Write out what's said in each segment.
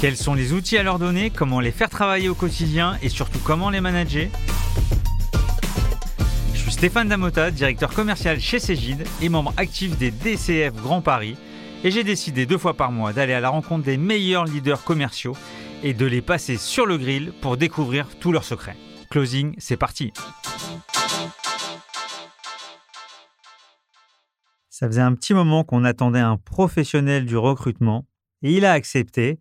Quels sont les outils à leur donner, comment les faire travailler au quotidien et surtout comment les manager Je suis Stéphane Damota, directeur commercial chez Cégide et membre actif des DCF Grand Paris et j'ai décidé deux fois par mois d'aller à la rencontre des meilleurs leaders commerciaux et de les passer sur le grill pour découvrir tous leurs secrets. Closing, c'est parti Ça faisait un petit moment qu'on attendait un professionnel du recrutement et il a accepté.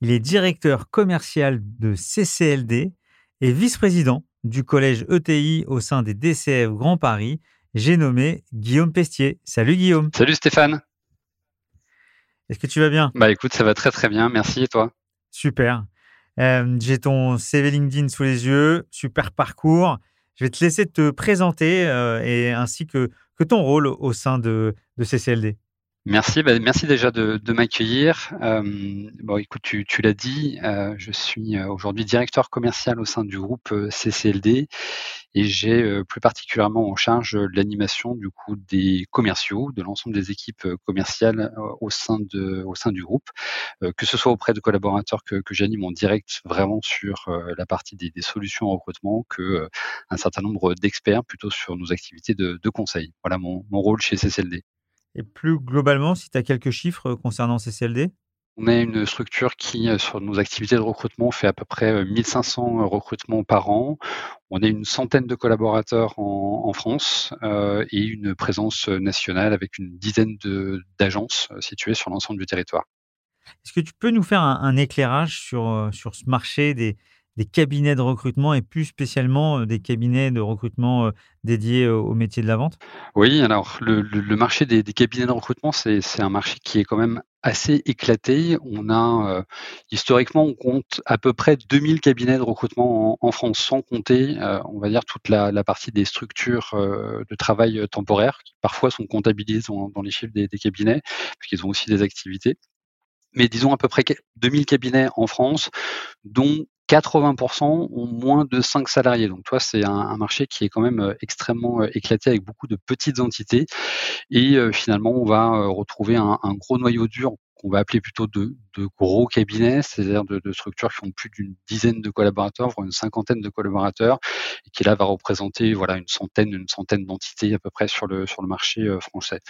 Il est directeur commercial de CCLD et vice-président du collège ETI au sein des DCF Grand Paris. J'ai nommé Guillaume Pestier. Salut Guillaume. Salut Stéphane. Est-ce que tu vas bien? Bah écoute, ça va très très bien. Merci et toi? Super. Euh, J'ai ton CV LinkedIn sous les yeux. Super parcours. Je vais te laisser te présenter euh, et ainsi que, que ton rôle au sein de, de CCLD. Merci, bah, merci déjà de, m'accueillir. Euh, bon, écoute, tu, l'as dit, euh, je suis euh, aujourd'hui directeur commercial au sein du groupe euh, CCLD et j'ai plus particulièrement en charge l'animation du coup des commerciaux, de l'ensemble des équipes commerciales au sein du groupe, que ce soit auprès de collaborateurs que, j'anime en direct vraiment sur la partie des, solutions en recrutement, que un certain nombre d'experts plutôt sur nos activités de, de conseil. Voilà mon, mon rôle chez CCLD. Et plus globalement, si tu as quelques chiffres concernant CCLD On est une structure qui, sur nos activités de recrutement, fait à peu près 1500 recrutements par an. On est une centaine de collaborateurs en, en France euh, et une présence nationale avec une dizaine d'agences situées sur l'ensemble du territoire. Est-ce que tu peux nous faire un, un éclairage sur, sur ce marché des, des cabinets de recrutement et plus spécialement des cabinets de recrutement dédiés au métier de la vente? Oui, alors le, marché des, cabinets de recrutement, c'est un marché qui est quand même assez éclaté. On a historiquement, on compte à peu près 2000 cabinets de recrutement en, France, sans compter, on va dire, toute la, partie des structures de travail temporaires qui parfois sont comptabilisées dans, dans les chiffres des, des cabinets, puisqu'ils ont aussi des activités mais disons à peu près 2000 cabinets en France, dont 80% ont moins de 5 salariés. Donc, toi, c'est un, marché qui est quand même extrêmement éclaté avec beaucoup de petites entités. Et euh, finalement, on va retrouver un gros noyau dur qu'on va appeler plutôt de, gros cabinets, c'est-à-dire de, de, structures qui ont plus d'une dizaine de collaborateurs, voire une cinquantaine de collaborateurs, et qui là va représenter voilà une centaine, une centaine d'entités à peu près sur le sur le marché euh, français.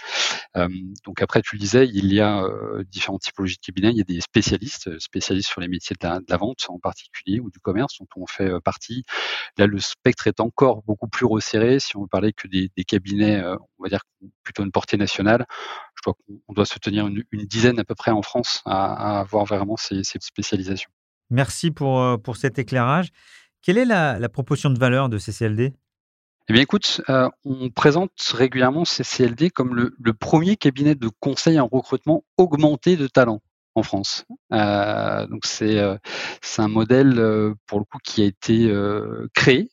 Euh, donc après, tu le disais, il y a euh, différentes typologies de cabinets. Il y a des spécialistes, spécialistes sur les métiers de la, vente en particulier ou du commerce dont on fait euh, partie. Là, le spectre est encore beaucoup plus resserré. Si on parler que des, des cabinets, euh, on va dire plutôt une portée nationale, je crois qu'on doit se tenir une, une, dizaine à peu près en France à, à avoir vraiment ces, ces, spécialisations. Merci pour, euh, pour cet éclairage. Quelle est la, la proportion de valeur de CCLD eh bien, écoute, euh, on présente régulièrement CCLD comme le, le, premier cabinet de conseil en recrutement augmenté de talents en France. Euh, donc c'est euh, c'est un modèle euh, pour le coup qui a été créé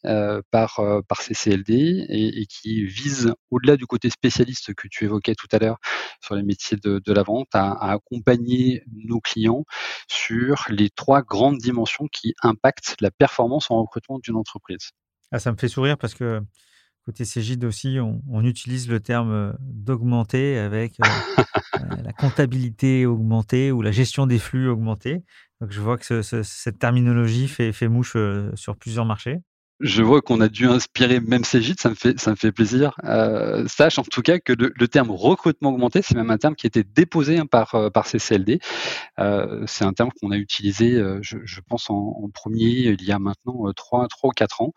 par par CCLD et, et qui vise au-delà du côté spécialiste que tu évoquais tout à l'heure sur les métiers de, de la vente à, à, accompagner nos clients sur les trois grandes dimensions qui impactent la performance en recrutement d'une entreprise. Ah, ça me fait sourire parce que côté Cégide aussi, on, on, utilise le terme d'augmenter avec euh, la comptabilité augmentée ou la gestion des flux augmentée. Donc je vois que ce, ce, cette terminologie fait, fait mouche euh, sur plusieurs marchés je vois qu'on a dû inspirer même Cégide, ça me fait, ça me fait plaisir. Euh, sache en tout cas que le, le terme recrutement augmenté, c'est même un terme qui a été déposé hein, par, euh, par CCLD. Euh, c'est un terme qu'on a utilisé, euh, je, je, pense, en, en, premier il y a maintenant 3, 3 ou 4 ans.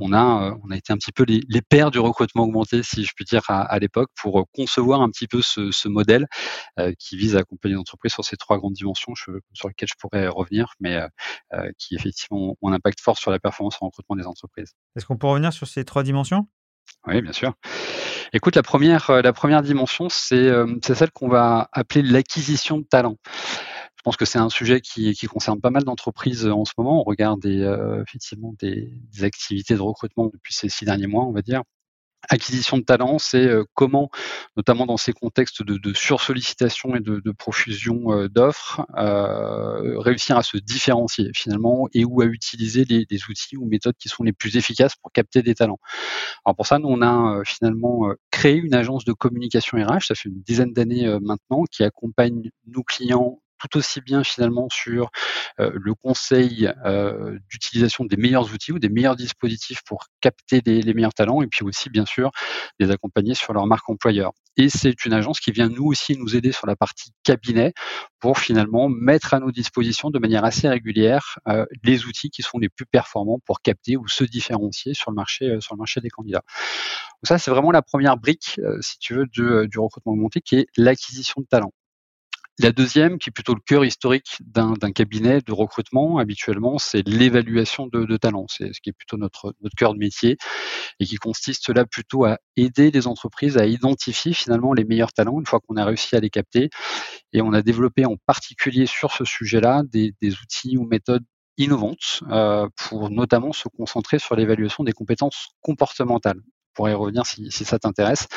On a, euh, on a été un petit peu les, les pères du recrutement augmenté, si je puis dire, à, à l'époque, pour concevoir un petit peu ce, ce modèle euh, qui vise à accompagner l'entreprise sur ces trois grandes dimensions je, sur lesquelles je pourrais revenir, mais qui effectivement ont un impact fort sur la performance en recrutement des entreprises. Est-ce qu'on peut revenir sur ces trois dimensions? Oui, bien sûr. Écoute, la première, la première dimension, c'est celle qu'on va appeler l'acquisition de talent. Je pense que c'est un sujet qui, qui, concerne pas mal d'entreprises en ce moment. On regarde des, effectivement des, des, activités de recrutement depuis ces six derniers mois, on va dire acquisition de talent, c'est comment, notamment dans ces contextes de, de sursollicitation et de, de profusion d'offres, euh, réussir à se différencier finalement et ou à utiliser les, les, outils ou méthodes qui sont les plus efficaces pour capter des talents. Alors pour ça, nous on a finalement créé une agence de communication RH, ça fait une dizaine d'années maintenant, qui accompagne nos clients tout aussi bien finalement sur euh, le conseil euh, d'utilisation des meilleurs outils ou des meilleurs dispositifs pour capter les, meilleurs talents et puis aussi bien sûr les accompagner sur leur marque employeur. Et c'est une agence qui vient nous aussi nous aider sur la partie cabinet pour finalement mettre à nos dispositions de manière assez régulière euh, les outils qui sont les plus performants pour capter ou se différencier sur le marché, euh, sur le marché des candidats. Donc ça, c'est vraiment la première brique, euh, si tu veux, de, du recrutement augmenté, qui est l'acquisition de talents. La deuxième, qui est plutôt le cœur historique d'un cabinet de recrutement, habituellement, c'est l'évaluation de, de talents. C'est ce qui est plutôt notre, notre cœur de métier et qui consiste là plutôt à aider les entreprises à identifier finalement les meilleurs talents une fois qu'on a réussi à les capter. Et on a développé en particulier sur ce sujet-là des, des outils ou méthodes innovantes euh, pour notamment se concentrer sur l'évaluation des compétences comportementales. On pourrait y revenir si, si ça t'intéresse,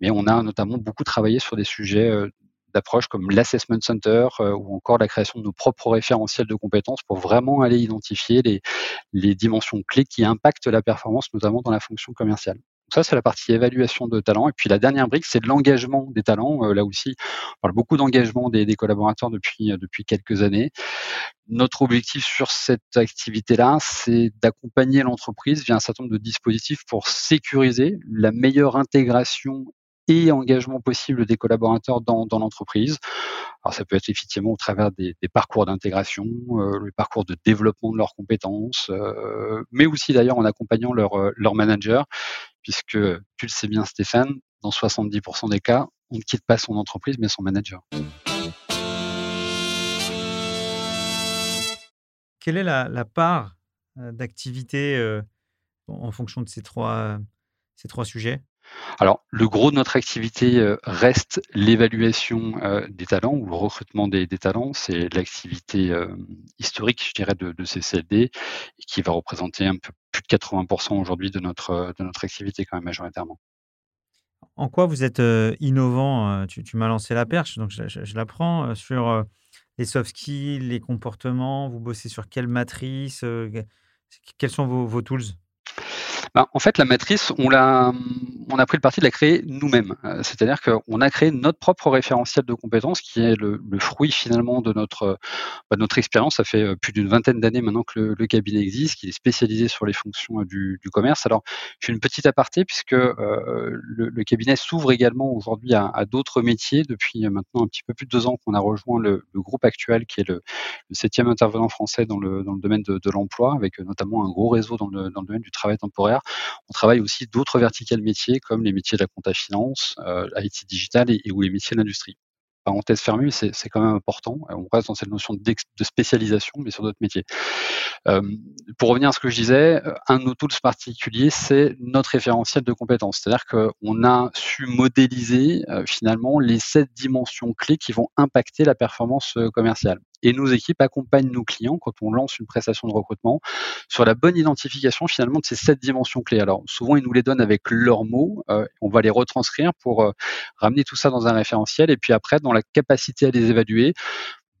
mais on a notamment beaucoup travaillé sur des sujets euh, d'approches comme l'assessment center euh, ou encore la création de nos propres référentiels de compétences pour vraiment aller identifier les, dimensions clés qui impactent la performance, notamment dans la fonction commerciale. ça, c'est la partie évaluation de talents. Et puis la dernière brique, c'est l'engagement des talents. Euh, là aussi, on parle beaucoup d'engagement des, des, collaborateurs depuis, euh, depuis quelques années. Notre objectif sur cette activité-là, c'est d'accompagner l'entreprise via un certain nombre de dispositifs pour sécuriser la meilleure intégration et engagement possible des collaborateurs dans, dans l'entreprise. Alors ça peut être effectivement au travers des, parcours d'intégration, euh, le parcours de développement de leurs compétences, euh, mais aussi d'ailleurs en accompagnant leur, euh, leur manager, puisque tu le sais bien Stéphane, dans 70% des cas, on ne quitte pas son entreprise mais son manager. Quelle est la, la part d'activité en fonction de ces trois, ces trois sujets? Alors, le gros de notre activité euh, reste l'évaluation euh, des talents ou le recrutement des, talents. C'est l'activité euh, historique, je dirais, de, CCLD, qui va représenter un peu plus de 80% aujourd'hui de notre, de notre activité quand même majoritairement. En quoi vous êtes innovant Tu, m'as lancé la perche, donc je la prends sur les soft skills, les comportements? Vous bossez sur quelle matrice Quels sont vos, vos tools? Ben, en fait, la matrice, on, l'a, on a pris le parti de la créer nous-mêmes. Euh, c'est-à-dire qu'on a créé notre propre référentiel de compétences qui est le, le fruit finalement de notre, bah, de notre expérience. Ça fait euh, plus d'une vingtaine d'années maintenant que le, le, cabinet existe, qui est spécialisé sur les fonctions euh, du, du commerce. Alors, je fais une petite aparté puisque euh, le, le, cabinet s'ouvre également aujourd'hui à, à, d'autres métiers depuis maintenant un petit peu plus de deux ans qu'on a rejoint le, le, groupe actuel qui est le, septième intervenant français dans le, dans le domaine de, de l'emploi, avec notamment un gros réseau dans le, dans le domaine du travail temporaire. On travaille aussi d'autres verticales métiers comme les métiers de la compta finance, euh, IT digital et, ou les métiers de l'industrie parenthèse fermée, c'est quand même important. On reste dans cette notion de spécialisation, mais sur d'autres métiers. Euh, pour revenir à ce que je disais, un de nos tools particuliers, c'est notre référentiel de compétences. C'est-à-dire qu'on a su modéliser euh, finalement les sept dimensions clés qui vont impacter la performance euh, commerciale. Et nos équipes accompagnent nos clients quand on lance une prestation de recrutement sur la bonne identification finalement de ces sept dimensions clés. Alors souvent ils nous les donnent avec leurs mots, euh, on va les retranscrire pour euh, ramener tout ça dans un référentiel et puis après dans la capacité à les évaluer,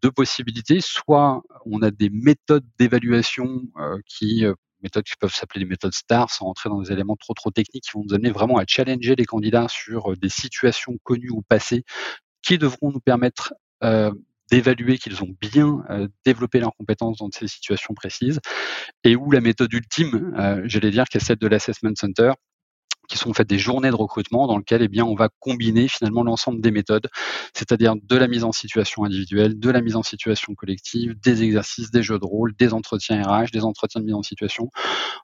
deux possibilités. Soit on a des méthodes d'évaluation euh, qui méthodes qui peuvent s'appeler des méthodes stars sans entrer dans des éléments trop trop techniques qui vont nous amener vraiment à challenger les candidats sur des situations connues ou passées qui devront nous permettre d'évaluer qu'ils ont bien euh, développé leurs compétences dans ces situations précises et où la méthode ultime, euh, j'allais dire, qui est celle de l'assessment center, qui sont en fait des journées de recrutement dans lesquelles eh bien, on va combiner finalement l'ensemble des méthodes, c'est-à-dire de la mise en situation individuelle, de la mise en situation collective, des exercices, des jeux de rôle, des entretiens RH, des entretiens de mise en situation.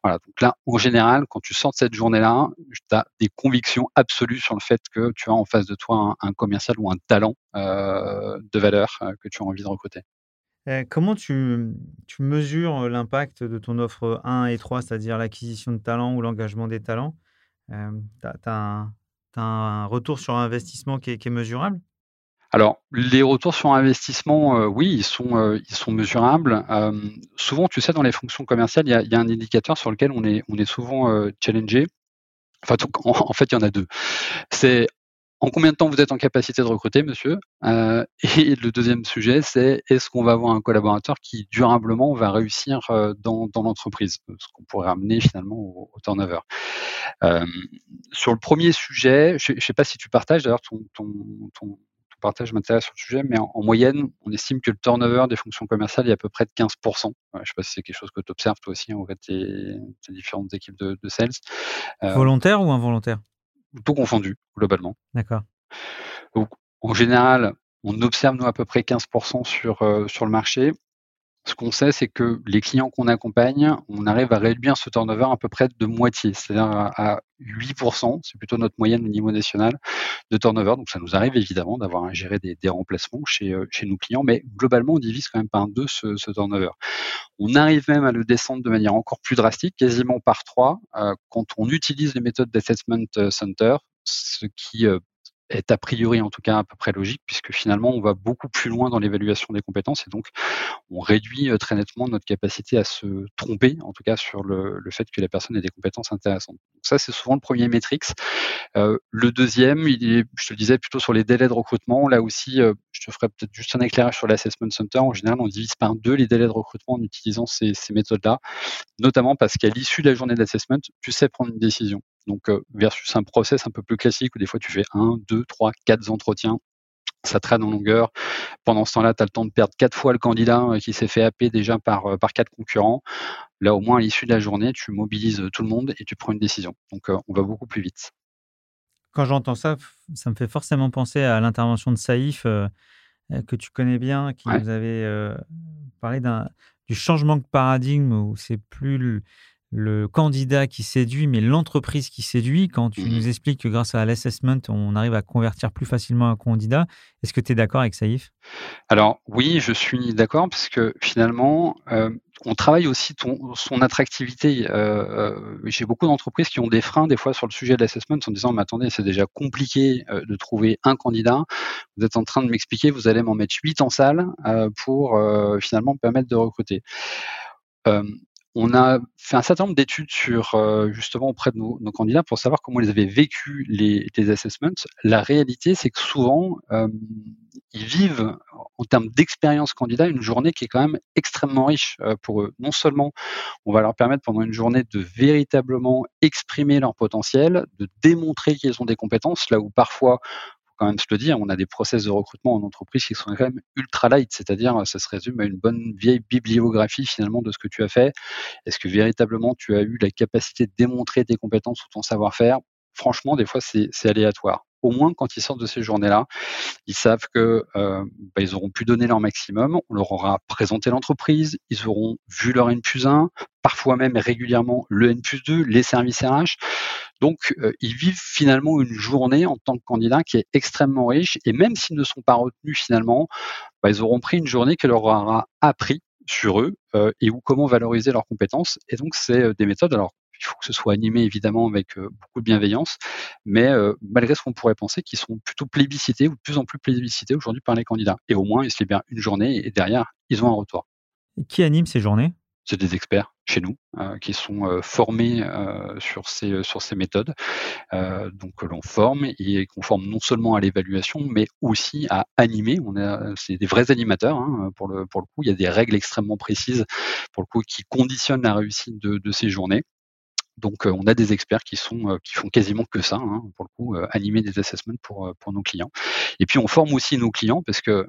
Voilà. Donc là, en général, quand tu sors de cette journée-là, tu as des convictions absolues sur le fait que tu as en face de toi un, commercial ou un talent euh, de valeur euh, que tu as envie de recruter. Euh, comment tu, tu mesures l'impact de ton offre 1 et 3, c'est-à-dire l'acquisition de talents ou l'engagement des talents? Tu as, un retour sur investissement qui est, mesurable? Alors, les retours sur investissement, euh, oui, ils sont, euh, mesurables. souvent, tu sais, dans les fonctions commerciales, il y a, un indicateur sur lequel on est, souvent challengé. Enfin, en, fait, il y en a deux. C'est en combien de temps vous êtes en capacité de recruter, monsieur? Euh, Et le deuxième sujet, c'est est-ce qu'on va avoir un collaborateur qui durablement va réussir euh, dans, l'entreprise, ce qu'on pourrait ramener finalement au, turnover. Euh, sur le premier sujet, je ne sais pas si tu partages d'ailleurs ton, ton, ton, partage m'intéresse sur le sujet, mais en, moyenne, on estime que le turnover des fonctions commerciales est à peu près de 15%. je ne sais pas si c'est quelque chose que tu observes toi aussi en fait tes, différentes équipes de sales. Volontaire ou involontaire? Tout confondu, globalement. D'accord. en général, on observe, nous, à peu près 15% sur, euh, sur le marché. Ce qu'on sait, c'est que les clients qu'on accompagne, on arrive à réduire ce turnover à peu près de moitié, c'est-à-dire à 8%, c'est plutôt notre moyenne au niveau national de turnover. Donc ça nous arrive évidemment d'avoir à gérer des, remplacements chez, euh, chez nos clients, mais globalement, on divise quand même par deux ce, turnover. On arrive même à le descendre de manière encore plus drastique, quasiment par trois, euh, quand on utilise les méthodes d'assessment center, ce qui est a priori en tout cas à peu près logique, puisque finalement on va beaucoup plus loin dans l'évaluation des compétences et donc on réduit euh, très nettement notre capacité à se tromper, en tout cas sur le, fait que la personne ait des compétences intéressantes. Donc ça c'est souvent le premier métrix. Euh, le deuxième, il est, je te disais, plutôt sur les délais de recrutement. Là aussi, euh, je te ferai peut-être juste un éclairage sur l'assessment center. En général, on divise par deux les délais de recrutement en utilisant ces, ces méthodes-là, notamment parce qu'à l'issue de la journée d'assessment, tu sais prendre une décision. Donc, versus un process un peu plus classique où des fois tu fais un, deux, trois, quatre entretiens ça traîne en longueur. Pendant ce temps-là, tu as le temps de perdre quatre fois le candidat qui s'est fait happer déjà par, par quatre concurrents. Là, au moins, à l'issue de la journée, tu mobilises tout le monde et tu prends une décision. Donc, on va beaucoup plus vite. Quand j'entends ça, ça me fait forcément penser à l'intervention de Saïf, que tu connais bien, qui nous avait parlé du changement de paradigme où c'est plus le, candidat qui séduit, mais l'entreprise qui séduit. Quand tu nous mmh. expliques que grâce à l'assessment, on arrive à convertir plus facilement un candidat, est-ce que tu es d'accord avec Saïf? Alors oui, je suis d'accord parce que finalement, euh, on travaille aussi son attractivité. Euh, euh, j'ai beaucoup d'entreprises qui ont des freins des fois sur le sujet de l'assessment en disant mais attendez, c'est déjà compliqué de trouver un candidat. Vous êtes en train de m'expliquer, vous allez m'en mettre huit en salle pour finalement me permettre de recruter on a fait un certain nombre d'études sur euh, justement auprès de nos, candidats pour savoir comment ils avaient vécu les, assessments. La réalité, c'est que souvent, euh, ils vivent en termes d'expérience candidat une journée qui est quand même extrêmement riche euh, pour eux. Non seulement on va leur permettre pendant une journée de véritablement exprimer leur potentiel, de démontrer qu'ils ont des compétences, là où parfois quand même se le dire, on a des process de recrutement en entreprise qui sont quand même ultra light, c'est-à-dire ça se résume à une bonne vieille bibliographie finalement de ce que tu as fait. Est-ce que véritablement tu as eu la capacité de démontrer tes compétences ou ton savoir-faire? Franchement, des fois, c'est aléatoire au moins quand ils sortent de ces journées-là, ils savent que euh, bah, ils auront pu donner leur maximum, on leur aura présenté l'entreprise, ils auront vu leur N plus 1, parfois même régulièrement le N plus 2, les services RH. Donc, euh, ils vivent finalement une journée en tant que candidat qui est extrêmement riche. Et même s'ils ne sont pas retenus finalement, bah, ils auront pris une journée qui leur aura appris sur eux euh, et où comment valoriser leurs compétences. Et donc, c'est des méthodes. Alors, il faut que ce soit animé évidemment avec beaucoup de bienveillance, mais malgré ce qu'on pourrait penser, qui sont plutôt plébiscités ou de plus en plus plébiscités aujourd'hui par les candidats. Et au moins, ils se libèrent une journée et derrière, ils ont un retour. qui anime ces journées? C'est des experts chez nous euh, qui sont euh, formés euh, sur ces sur ces méthodes, donc que l'on forme et qu'on forme non seulement à l'évaluation, mais aussi à animer. On a c'est des vrais animateurs hein, pour le pour le coup. Il y a des règles extrêmement précises pour le coup qui conditionnent la réussite de, de ces journées. Donc, on a des experts qui sont qui font quasiment que ça, hein, pour le coup, animer des assessments pour pour nos clients. Et puis, on forme aussi nos clients parce que,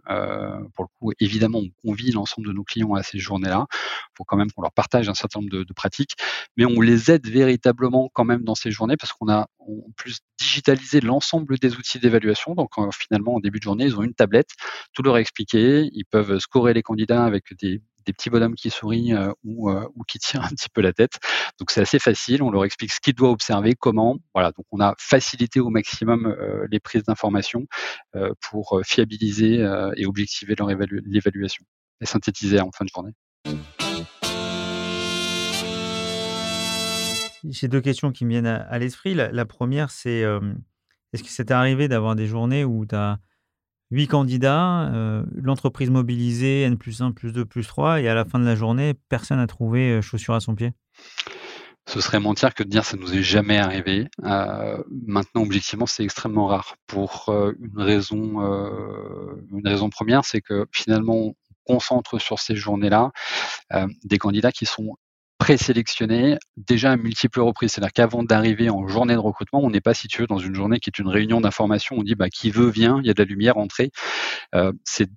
pour le coup, évidemment, on convie l'ensemble de nos clients à ces journées-là. Il faut quand même qu'on leur partage un certain nombre de, de, pratiques, mais on les aide véritablement quand même dans ces journées parce qu'on a en plus digitalisé l'ensemble des outils d'évaluation. Donc, finalement, en début de journée, ils ont une tablette, tout leur expliquer. Ils peuvent scorer les candidats avec des des petits bonhommes qui sourient euh, ou, euh, ou, qui tirent un petit peu la tête. Donc c'est assez facile, on leur explique ce qu'ils doivent observer, comment. Voilà, donc on a facilité au maximum euh, les prises d'informations pour fiabiliser et objectiver leur l'évaluation et synthétiser en fin de journée. J'ai deux questions qui me viennent à, l'esprit. La, première, c'est est-ce que c'est arrivé d'avoir des journées où tu as huit candidats, l'entreprise mobilisée, N plus 1, plus 2, plus 3, et à la fin de la journée, personne n'a trouvé chaussure à son pied ce serait mentir que de dire ça nous est jamais arrivé. maintenant, objectivement, c'est extrêmement rare pour une raison, une raison première, c'est que finalement, on concentre sur ces journées-là des candidats qui sont présélectionné déjà à multiples reprises. C'est-à-dire qu'avant d'arriver en journée de recrutement, on n'est pas situé dans une journée qui est une réunion d'information. On dit bah, qui veut vient, il y a de la lumière, entrez. Euh,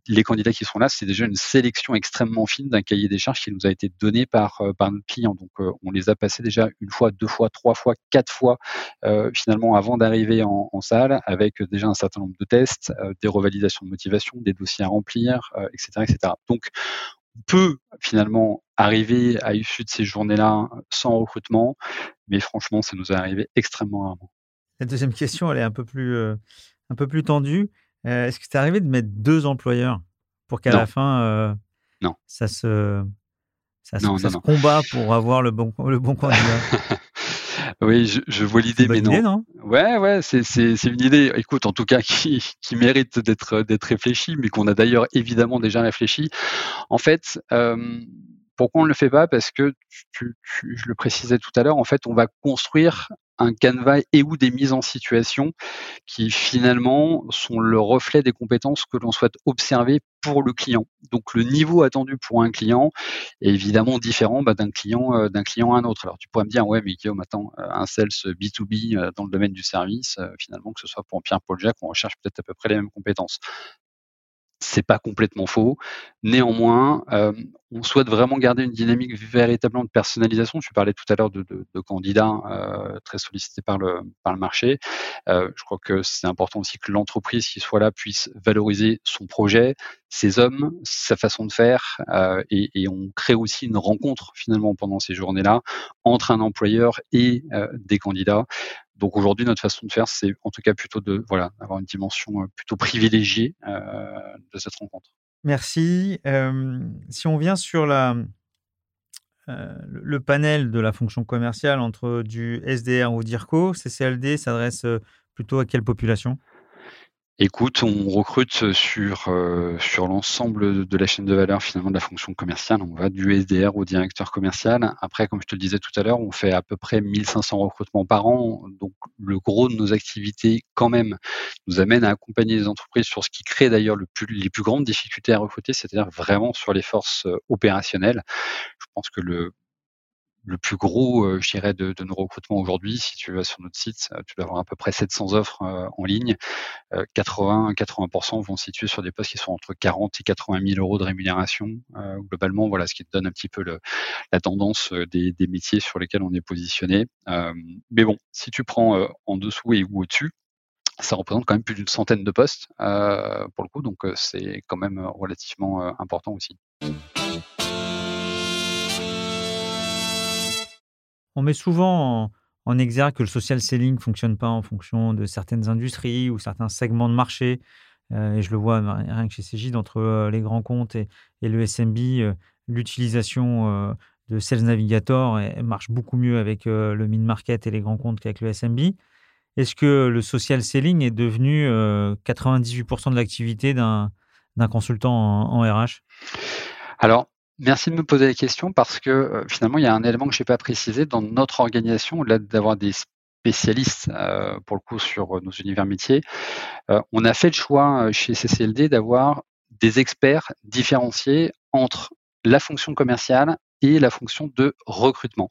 les candidats qui sont là, c'est déjà une sélection extrêmement fine d'un cahier des charges qui nous a été donné par euh, par notre client. Donc euh, on les a passés déjà une fois, deux fois, trois fois, quatre fois euh, finalement avant d'arriver en, en, salle, avec déjà un certain nombre de tests, des revalidations de motivation, des dossiers à remplir, etc., etc. Donc peut finalement arriver à l'issue de ces journées-là sans recrutement, mais franchement, ça nous est arrivé extrêmement rarement. La deuxième question, elle est un peu plus, euh, un peu plus tendue. Euh, est-ce que c'est arrivé de mettre deux employeurs pour qu'à la fin, euh, non. ça se, ça, se combat pour avoir le bon, le bon candidat? Oui, je, je vois l'idée, mais non. Idée, non ouais, ouais, c'est une idée. Écoute, en tout cas, qui, qui mérite d'être d'être réfléchie, mais qu'on a d'ailleurs évidemment déjà réfléchi. En fait, euh, pourquoi on ne le fait pas? Parce que, tu, tu, je le précisais tout à l'heure, en fait, on va construire un canevas et ou des mises en situation qui finalement sont le reflet des compétences que l'on souhaite observer pour le client. Donc le niveau attendu pour un client est évidemment différent bah, d'un client euh, d'un client à un autre. Alors tu pourrais me dire ouais mais Guillaume attends euh, un sales B2B euh, dans le domaine du service finalement que ce soit pour Pierre Paul Jacques on recherche peut-être à peu près les mêmes compétences c'est pas complètement faux. Néanmoins, euh, on souhaite vraiment garder une dynamique véritablement de personnalisation. Tu parlais tout à l'heure de, de, de, candidats euh, très sollicités par le, par le marché. Euh, je crois que c'est important aussi que l'entreprise qui soit là puisse valoriser son projet, ses hommes, sa façon de faire, euh, et, et, on crée aussi une rencontre finalement pendant ces journées-là entre un employeur et euh, des candidats. Donc aujourd'hui, notre façon de faire, c'est en tout cas plutôt de voilà avoir une dimension euh, plutôt privilégiée euh, de cette rencontre. Merci. Euh, si on vient sur la, le panel de la fonction commerciale entre du SDR ou DIRCO, CCLD s'adresse plutôt à quelle population? Écoute, on recrute sur, euh, sur l'ensemble de la chaîne de valeur finalement de la fonction commerciale. On va du SDR au directeur commercial. Après, comme je te le disais tout à l'heure, on fait à peu près 1500 recrutements par an. Donc, le gros de nos activités, quand même, nous amène à accompagner les entreprises sur ce qui crée d'ailleurs les plus grandes difficultés à recruter, c'est-à-dire vraiment sur les forces euh, opérationnelles. Je pense que le, le plus gros, euh, je dirais, de, nos recrutements aujourd'hui. Si tu vas sur notre site, euh, tu dois avoir à peu près 700 offres euh, en ligne. 80, 80% vont se situer sur des postes qui sont entre 40 et 80 000 euros de rémunération. globalement, voilà ce qui te donne un petit peu la tendance des, des, métiers sur lesquels on est positionné. mais bon, si tu prends en dessous et ou au-dessus, ça représente quand même plus d'une centaine de postes pour le coup, donc c'est quand même relativement important aussi. On met souvent en, exergue que le social selling ne fonctionne pas en fonction de certaines industries ou certains segments de marché. Euh, et je le vois rien que chez Cégide, entre euh, les grands comptes et, le SMB, euh, l'utilisation de Sales Navigator marche beaucoup mieux avec le mid-market et les grands comptes qu'avec le SMB. Est-ce que le social selling est devenu 98% de l'activité d'un consultant en, en RH Alors, Merci de me poser la question parce que euh, finalement, il y a un élément que je n'ai pas précisé dans notre organisation, au-delà d'avoir des spécialistes euh, pour le coup sur euh, nos univers métiers. on a fait le choix chez CCLD d'avoir des experts différenciés entre la fonction commerciale et la fonction de recrutement.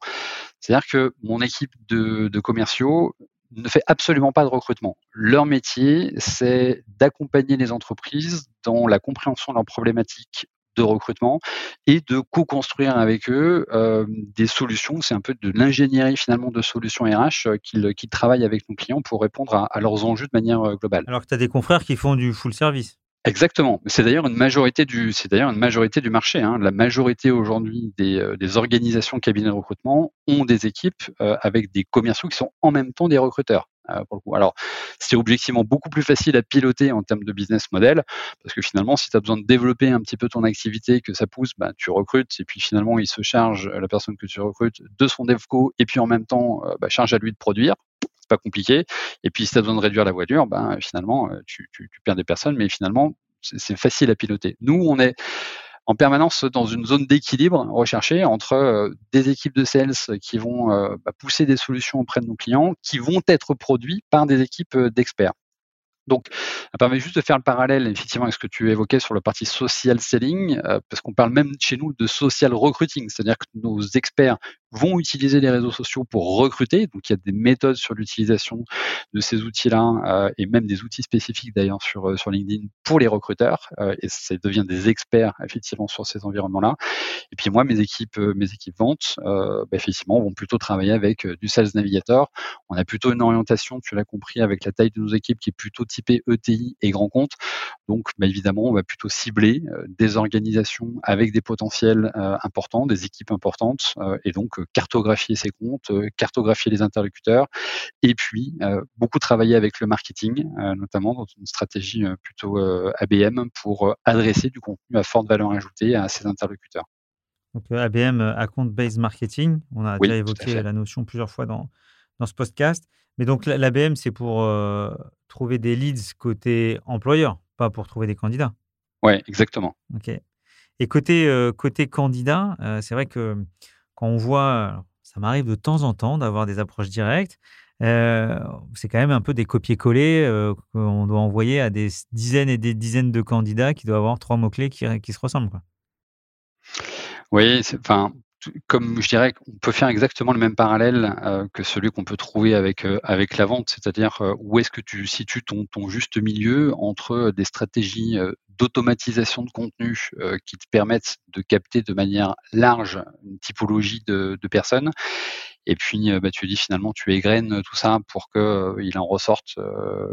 C'est-à-dire que mon équipe de, de commerciaux ne fait absolument pas de recrutement. Leur métier, c'est d'accompagner les entreprises dans la compréhension de leurs problématiques de recrutement et de co-construire avec eux euh, des solutions. C'est un peu de l'ingénierie finalement de solutions RH euh, qu'ils travaillent avec nos clients pour répondre à, à leurs enjeux de manière euh, globale. Alors que tu as des confrères qui font du full service. Exactement. C'est d'ailleurs une majorité du, c'est d'ailleurs une majorité du marché. Hein. La majorité aujourd'hui des, des, organisations cabinets de recrutement ont des équipes euh, avec des commerciaux qui sont en même temps des recruteurs. Euh. Alors, c'est objectivement beaucoup plus facile à piloter en termes de business model, parce que finalement, si tu as besoin de développer un petit peu ton activité, que ça pousse, bah, tu recrutes, et puis finalement, il se charge, la personne que tu recrutes, de son devco, et puis en même temps, bah, charge à lui de produire pas compliqué. Et puis, si tu as besoin de réduire la voilure, ben, finalement, tu, tu, tu perds des personnes, mais finalement, c'est facile à piloter. Nous, on est en permanence dans une zone d'équilibre recherchée entre euh, des équipes de sales qui vont euh, bah, pousser des solutions auprès de nos clients, qui vont être produits par des équipes euh, d'experts. Donc, ça permet juste de faire le parallèle, effectivement, avec ce que tu évoquais sur le parti social selling, parce qu'on parle même chez nous de social recruiting, c'est-à-dire que nos experts vont utiliser les réseaux sociaux pour recruter. Donc, il y a des méthodes sur l'utilisation de ces outils-là euh, et même des outils spécifiques d'ailleurs sur, euh, sur LinkedIn pour les recruteurs. Euh, et ça devient des experts effectivement sur ces environnements-là. Et puis moi, mes équipes, mes équipes ventes, bah, effectivement, vont plutôt travailler avec du Sales Navigator. On a plutôt une orientation, tu l'as compris, avec la taille de nos équipes qui est plutôt typée ETI et grand compte. Donc, bah, évidemment, on va plutôt cibler des organisations avec des potentiels importants, des équipes importantes, et donc cartographier ses comptes, euh, cartographier les interlocuteurs, et puis euh, beaucoup travailler avec le marketing, euh, notamment dans une stratégie plutôt ABM pour adresser du contenu à forte valeur ajoutée à ses interlocuteurs. Donc ABM, Account Based Marketing, on a déjà évoqué la notion plusieurs fois dans, dans ce podcast. Mais donc l'ABM, c'est pour trouver des leads côté employeur, pas pour trouver des candidats. Oui, exactement. Ok. Et côté, côté candidat, c'est vrai que on voit, ça m'arrive de temps en temps d'avoir des approches directes, euh, c'est quand même un peu des copier-coller euh, qu'on doit envoyer à des dizaines et des dizaines de candidats qui doivent avoir trois mots-clés qui, se ressemblent. Oui, enfin, comme je dirais qu'on peut faire exactement le même parallèle euh, que celui qu'on peut trouver avec, avec la vente, c'est-à-dire où est-ce que tu situes ton, ton, juste milieu entre des stratégies d'automatisation de contenu euh, qui te permettent de capter de manière large une typologie de, de personnes. Et puis, euh, bah, tu dis finalement, tu égrènes tout ça pour que euh, il en ressorte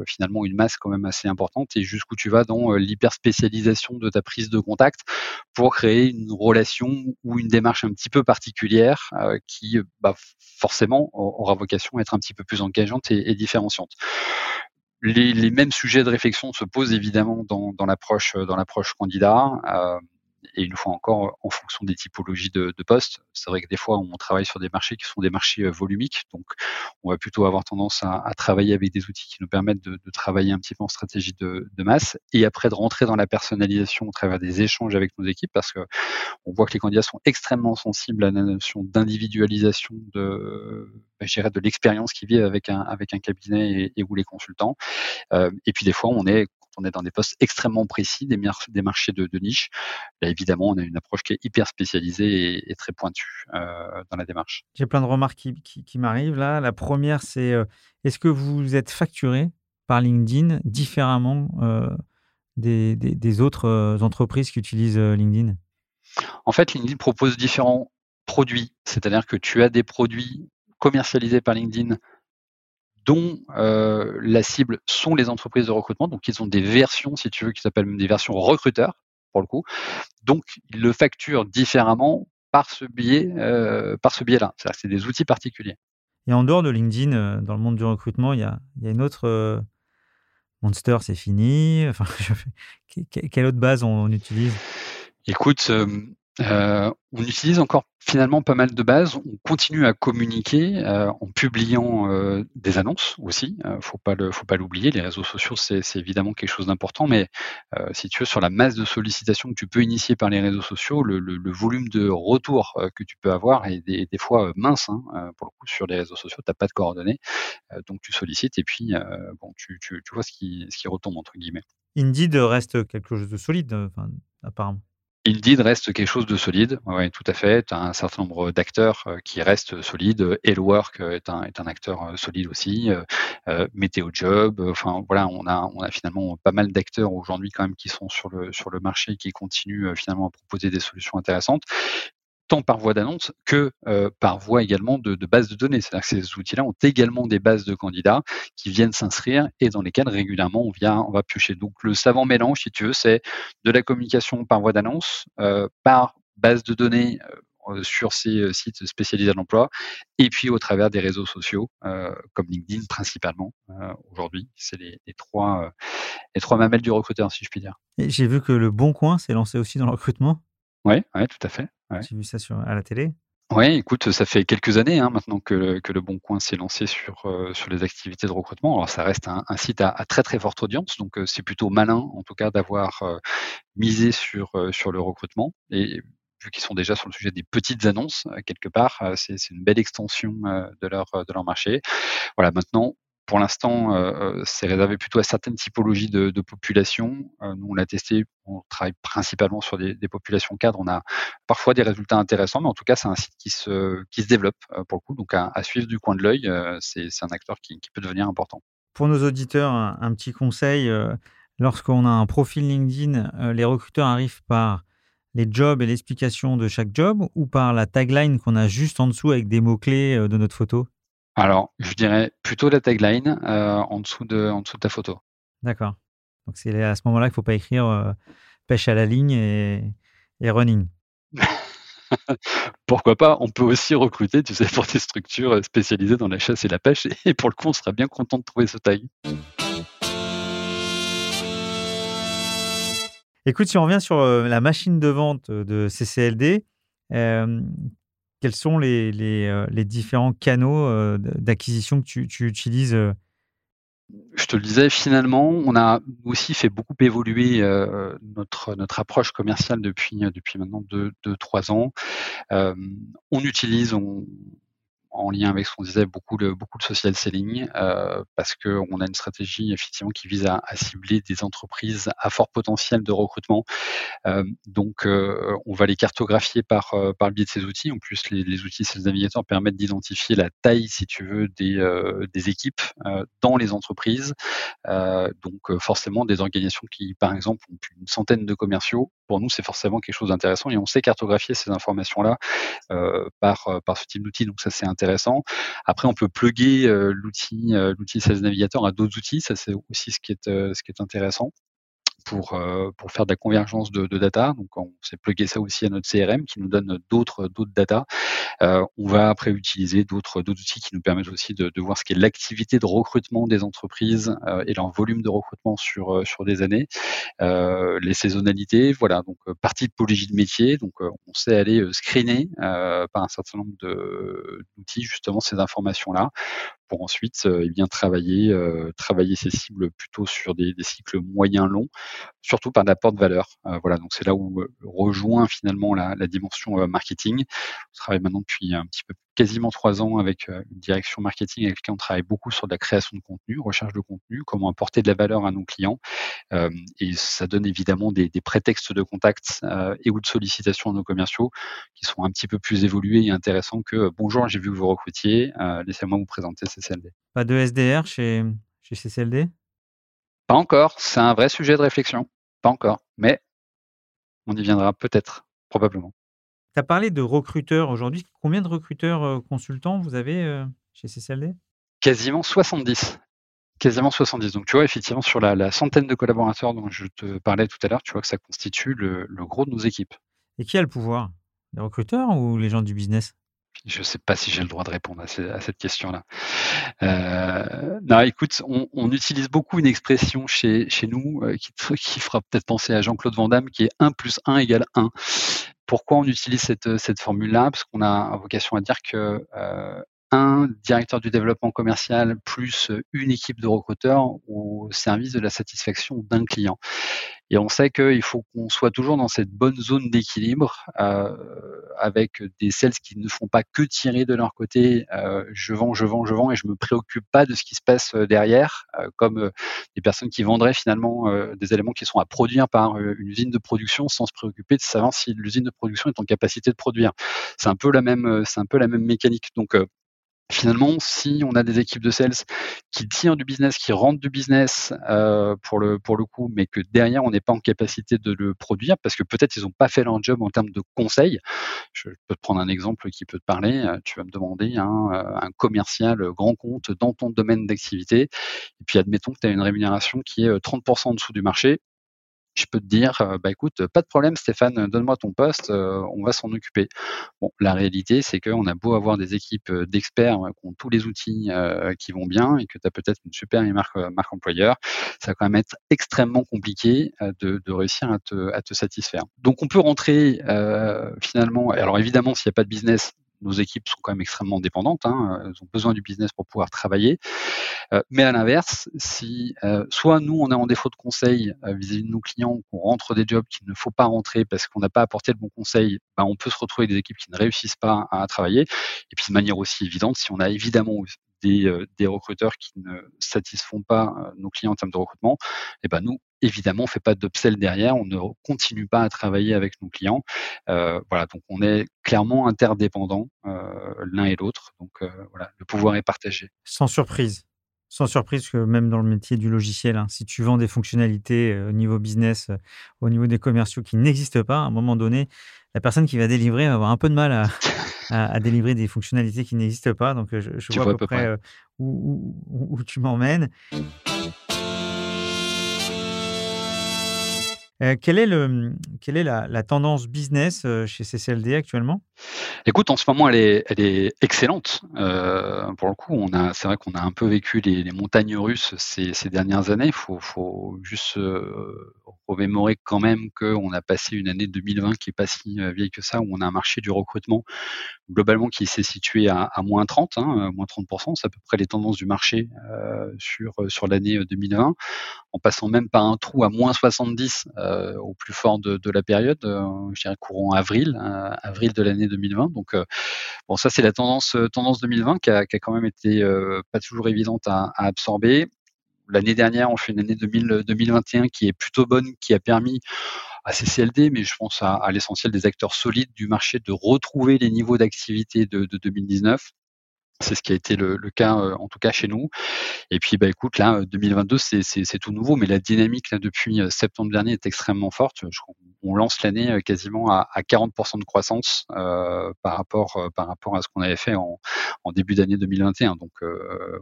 finalement une masse quand même assez importante. Et jusqu'où tu vas dans l'hyper spécialisation de ta prise de contact pour créer une relation ou une démarche un petit peu particulière qui, bah, forcément, aura vocation à être un petit peu plus engageante et, et différenciante les, mêmes sujets de réflexion se posent évidemment dans, dans l'approche dans l'approche candidat. Euh, et une fois encore, en fonction des typologies de, de postes, c'est vrai que des fois, on travaille sur des marchés qui sont des marchés euh, volumiques, donc on va plutôt avoir tendance à, à travailler avec des outils qui nous permettent de, de, travailler un petit peu en stratégie de, de, masse, et après de rentrer dans la personnalisation au travers des échanges avec nos équipes, parce que on voit que les candidats sont extrêmement sensibles à la notion d'individualisation de, bah, de l'expérience qu'ils vivent avec un, avec un cabinet et, et ou les consultants. Euh, et puis des fois, on est on est dans des postes extrêmement précis, des, des marchés de, niche. Là, évidemment, on a une approche qui est hyper spécialisée et, très pointue euh, dans la démarche. J'ai plein de remarques qui, m'arrivent là. La première, c'est euh, est-ce que vous êtes facturé par LinkedIn différemment euh, des, des, autres entreprises qui utilisent LinkedIn? En fait, LinkedIn propose différents produits. C'est-à-dire que tu as des produits commercialisés par LinkedIn dont euh, la cible sont les entreprises de recrutement. Donc, ils ont des versions, si tu veux, qui s'appellent des versions recruteurs, pour le coup. Donc, ils le facturent différemment par ce biais, euh, par ce biais-là. C'est-à-dire que c'est des outils particuliers. Et en dehors de LinkedIn, euh, dans le monde du recrutement, il y a, il y a une autre. Monster, c'est fini. Enfin, quelle autre base on, on utilise? Écoute, euh, on utilise encore finalement pas mal de bases. On continue à communiquer euh, en publiant euh, des annonces aussi. faut pas faut pas l'oublier. Les réseaux sociaux, c'est, évidemment quelque chose d'important, mais si tu veux, sur la masse de sollicitations que tu peux initier par les réseaux sociaux, le, volume de retour que tu peux avoir est des, fois mince. Hein, pour le coup, sur les réseaux sociaux, t'as pas de coordonnées, donc tu sollicites et puis bon, tu, vois ce qui, ce qui retombe entre guillemets. Indeed reste quelque chose de solide, apparemment. Indeed reste quelque chose de solide, oui, tout à fait. Tu as un certain nombre d'acteurs euh, qui restent solides. Hellwork euh, est un, est un acteur euh, solide aussi. Euh, Météo Job, enfin voilà, on a, on a finalement pas mal d'acteurs aujourd'hui quand même qui sont sur le, sur le marché, qui continuent finalement à proposer des solutions intéressantes tant par voie d'annonce que euh, par voie également de, de base de données. C'est-à-dire que ces outils-là ont également des bases de candidats qui viennent s'inscrire et dans lesquelles régulièrement on vient, on va piocher. Donc le savant mélange, si tu veux, c'est de la communication par voie d'annonce, euh, par base de données euh, sur ces sites spécialisés à l'emploi, et puis au travers des réseaux sociaux comme LinkedIn principalement aujourd'hui. C'est les, les, trois les trois mamelles du recruteur, si je puis dire. J'ai vu que le Bon Coin s'est lancé aussi dans le recrutement. Oui, ouais, tout à fait. J'ai vu ça sur, à la télé. Oui, écoute, ça fait quelques années hein, maintenant que, que, Le Bon Coin s'est lancé sur, euh, sur les activités de recrutement. Alors, ça reste un, site à, très très forte audience, donc euh, c'est plutôt malin en tout cas d'avoir euh, misé sur, sur le recrutement. Et vu qu'ils sont déjà sur le sujet des petites annonces, quelque part, c'est une belle extension de, leur, de leur marché. Voilà, maintenant, pour l'instant, euh, euh, c'est réservé plutôt à certaines typologies de, population. Euh, nous, on l'a testé, on travaille principalement sur des, populations cadres. On a parfois des résultats intéressants, mais en tout cas, c'est un site qui se, qui se développe pour le coup. Donc, à, suivre du coin de l'œil, c'est un acteur qui, peut devenir important. Pour nos auditeurs, un, petit conseil. Lorsqu'on a un profil LinkedIn, les recruteurs arrivent par les jobs et l'explication de chaque job ou par la tagline qu'on a juste en dessous avec des mots-clés de notre photo? Alors, je dirais plutôt la tagline euh, en, dessous de, en dessous de ta photo. D'accord. Donc, c'est à ce moment-là qu'il ne faut pas écrire euh, pêche à la ligne et, running. Pourquoi pas? On peut aussi recruter, tu sais, pour des structures spécialisées dans la chasse et la pêche. Et pour le coup, on sera bien content de trouver ce tag. Écoute, si on revient sur euh, la machine de vente de CCLD, quels sont les, les, euh, différents canaux euh, d'acquisition que tu, tu utilises euh? je te le disais, finalement, on a aussi fait beaucoup évoluer notre, notre approche commerciale depuis, depuis maintenant 2-3 ans. on utilise, on, en lien avec ce qu'on disait, beaucoup de, social selling, euh, parce qu'on a une stratégie effectivement qui vise à, cibler des entreprises à fort potentiel de recrutement. Euh, donc, euh, on va les cartographier par, par le biais de ces outils. En plus, les, les outils Sales Navigator permettent d'identifier la taille, si tu veux, des, des équipes dans les entreprises. donc, forcément, des organisations qui, par exemple, ont d'une centaine de commerciaux, pour nous, c'est forcément quelque chose d'intéressant et on sait cartographier ces informations-là par, par ce type d'outils. Donc, ça, c'est intéressant. Après, on peut plugger euh, l'outil euh, l'outil Sales Navigator à d'autres outils. Ça, c'est aussi euh, ce qui est intéressant pour, pour faire de la convergence de, de data. Donc, on s'est plugué ça aussi à notre CRM qui nous donne d'autres d'autres data. Euh, on va après utiliser d'autres outils qui nous permettent aussi de, de voir ce qu'est l'activité de recrutement des entreprises euh, et leur volume de recrutement sur sur des années, euh, les saisonnalités. Voilà, donc partie de typologie de métier. Donc, on sait aller screener par un certain nombre d'outils justement ces informations là pour ensuite euh, eh bien travailler euh, travailler ces cibles plutôt sur des, cycles moyens longs, surtout par l'apport de valeur. Euh, voilà, donc c'est là où rejoint finalement la, dimension marketing. On travaille maintenant depuis un petit peu quasiment trois ans avec une direction marketing avec laquelle on travaille beaucoup sur de la création de contenu, recherche de contenu, comment apporter de la valeur à nos clients. et ça donne évidemment des, prétextes de contact et ou de sollicitation à nos commerciaux qui sont un petit peu plus évolués et intéressants que bonjour, j'ai vu que vous recrutiez, laissez-moi vous présenter CCLD. Pas de SDR chez, chez CCLD Pas encore, c'est un vrai sujet de réflexion. Pas encore, mais on y viendra peut-être, probablement. Tu as parlé de recruteurs aujourd'hui. Combien de recruteurs euh, consultants vous avez euh, chez CCLD Quasiment 70. Quasiment 70. Donc, tu vois, effectivement, sur la, centaine de collaborateurs dont je te parlais tout à l'heure, tu vois que ça constitue le, gros de nos équipes. Et qui a le pouvoir? Les recruteurs ou les gens du business? Je ne sais pas si j'ai le droit de répondre à, cette question-là. Euh, non, écoute, on, utilise beaucoup une expression chez, chez nous qui, qui, fera peut-être penser à Jean-Claude Van Damme, qui est 1 plus 1 égale 1. Pourquoi on utilise cette, formule-là? Parce qu'on a vocation à dire que euh, un directeur du développement commercial plus une équipe de recruteurs au service de la satisfaction d'un client. Et on sait qu'il faut qu'on soit toujours dans cette bonne zone d'équilibre euh, avec des sales qui ne font pas que tirer de leur côté euh, je vends, je vends, je vends et je me préoccupe pas de ce qui se passe euh, derrière, euh, comme euh, des personnes qui vendraient finalement euh, des éléments qui sont à produire par une usine de production sans se préoccuper de savoir si l'usine de production est en capacité de produire. C'est un peu la même, c'est un peu la même mécanique. Donc finalement, si on a des équipes de sales qui tirent du business, qui rentrent du business euh, pour, le, pour le coup, mais que derrière, on n'est pas en capacité de le produire parce que peut-être ils n'ont pas fait leur job en termes de conseils. Je peux te prendre un exemple qui peut te parler. Euh, tu vas me demander hein, euh, un commercial grand compte dans ton domaine d'activité. Et puis, admettons que tu as une rémunération qui est 30% en dessous du marché je peux te dire, euh, bah écoute, pas de problème Stéphane, donne-moi ton poste, euh, on va s'en occuper. Bon, la réalité, c'est qu'on a beau avoir des équipes euh, d'experts qui ont tous les outils qui vont bien et que tu as peut-être une super marque, employeur, ça va quand même être extrêmement compliqué de, réussir à te, satisfaire. Donc on peut rentrer finalement, alors évidemment, s'il n'y a pas de business, nos équipes sont quand même extrêmement dépendantes, hein, elles ont besoin du business pour pouvoir travailler. Euh, mais à l'inverse, si euh, soit nous on est en défaut de conseil vis-à-vis de nos clients, qu'on rentre des jobs qu'il ne faut pas rentrer parce qu'on n'a pas apporté le bon conseil, ben, on peut se retrouver avec des équipes qui ne réussissent pas à, travailler. Et puis de manière aussi évidente, si on a évidemment des, des, recruteurs qui ne satisfont pas nos clients en termes de recrutement, et eh ben nous, évidemment, on fait pas d'upsell derrière, on ne continue pas à travailler avec nos clients. Euh, voilà, donc on est clairement interdépendants euh, l'un et l'autre. Donc euh, voilà, le pouvoir est partagé. Sans surprise. Sans surprise que même dans le métier du logiciel, hein, si tu vends des fonctionnalités au niveau business, au niveau des commerciaux qui n'existent pas, à un moment donné, la personne qui va délivrer va avoir un peu de mal à, délivrer des fonctionnalités qui n'existent pas. Donc, je, vois, à peu près, où, tu m'emmènes. Euh, quelle est, le, quelle est la, tendance business euh, chez CCLD actuellement? Écoute, en ce moment, elle est, elle est excellente. Euh, pour le coup, c'est vrai qu'on a un peu vécu les, montagnes russes ces, dernières années. Il faut, juste remémorer quand même qu'on a passé une année 2020 qui est pas si vieille que ça, où on a un marché du recrutement globalement qui s'est situé à, moins 30, hein, moins 30%, c'est à peu près les tendances du marché sur, sur l'année 2020, en passant même par un trou à moins 70 euh, au plus fort de, la période, euh, je dirais courant avril, euh, avril de l'année 2020. Donc bon, ça c'est la tendance tendance 2020 qui a, quand même été pas toujours évidente à, absorber. L'année dernière, on fait une année 2021 qui est plutôt bonne, qui a permis à CCLD, mais je pense à, l'essentiel des acteurs solides du marché de retrouver les niveaux d'activité de 2019. C'est ce qui a été le, cas, euh, en tout cas chez nous. Et puis, bah, écoute, là, 2022, euh, c'est tout nouveau, mais la dynamique là depuis euh, septembre dernier est extrêmement forte. on lance l'année quasiment à, 40% de croissance par rapport à ce qu'on avait fait en, début d'année 2021. Donc,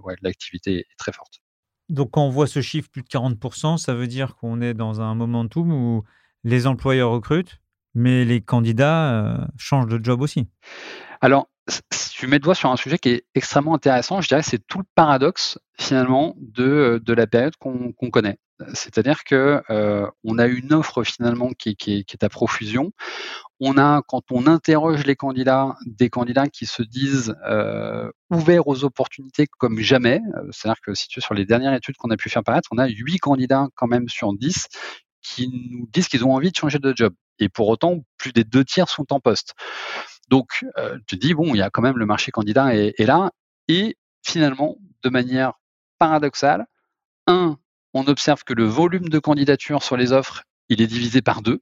ouais, l'activité est très forte. Donc, quand on voit ce chiffre plus de 40%, ça veut dire qu'on est dans un momentum où les employeurs recrutent, mais les candidats changent de job aussi. Alors, tu mets le doigt sur un sujet qui est extrêmement intéressant. Je dirais que c'est tout le paradoxe finalement de, de la période qu'on connaît. C'est-à-dire que euh, on a une offre finalement qui, est à profusion. On a, quand on interroge les candidats, des candidats qui se disent euh, ouverts aux opportunités comme jamais. C'est-à-dire que si tu sur les dernières études qu'on a pu faire paraître, on a huit candidats quand même sur 10 qui nous disent qu'ils ont envie de changer de job. Et pour autant, plus des deux tiers sont en poste. Donc, euh, tu dis, bon, il y a quand même le marché candidat est, là. Et finalement, de manière paradoxale, un, on observe que le volume de candidatures sur les offres, il est divisé par deux.